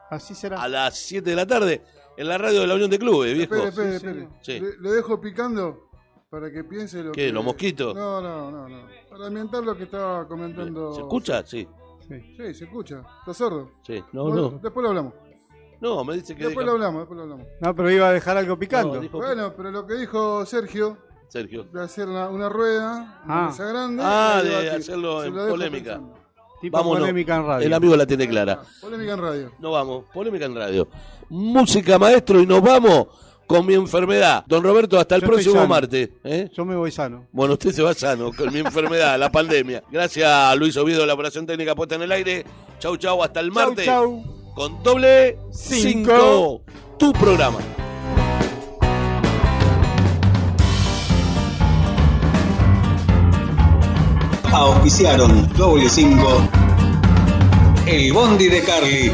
Así será. A las 7 de la tarde en la radio de la Unión de Clubes, viejo. Espere, espere, Sí, espere. Sí. Le, le dejo picando para que piense lo ¿Qué, que... los mosquitos? No, no, no, no. Para ambientar lo que estaba comentando... ¿Se escucha? Sí. Sí. Sí, se escucha. ¿Está sordo? Sí. No, Bueno, no. Después lo hablamos. No, me dice que Después deja- lo hablamos, después lo hablamos. No, pero iba a dejar algo No, picando. dijo Bueno, pero lo que dijo Sergio, Sergio. de hacer una, una rueda, una Ah. mesa grande... Ah, de hacerlo en lo polémica. pensando. Tipo Vámonos. polémica en radio. El amigo la tiene clara. Polémica en radio. Nos vamos, polémica en radio. Música maestro y nos vamos con mi enfermedad. Don Roberto, hasta el Yo próximo martes. ¿eh? Yo me voy sano. Bueno, usted se va sano con mi enfermedad, la pandemia. Gracias a Luis Oviedo, la operación técnica puesta en el aire. Chau, chau, hasta el Chau, martes. chau. Con doble Cinco. 5, tu programa. Auspiciaron doble 5. El Bondi de Carly.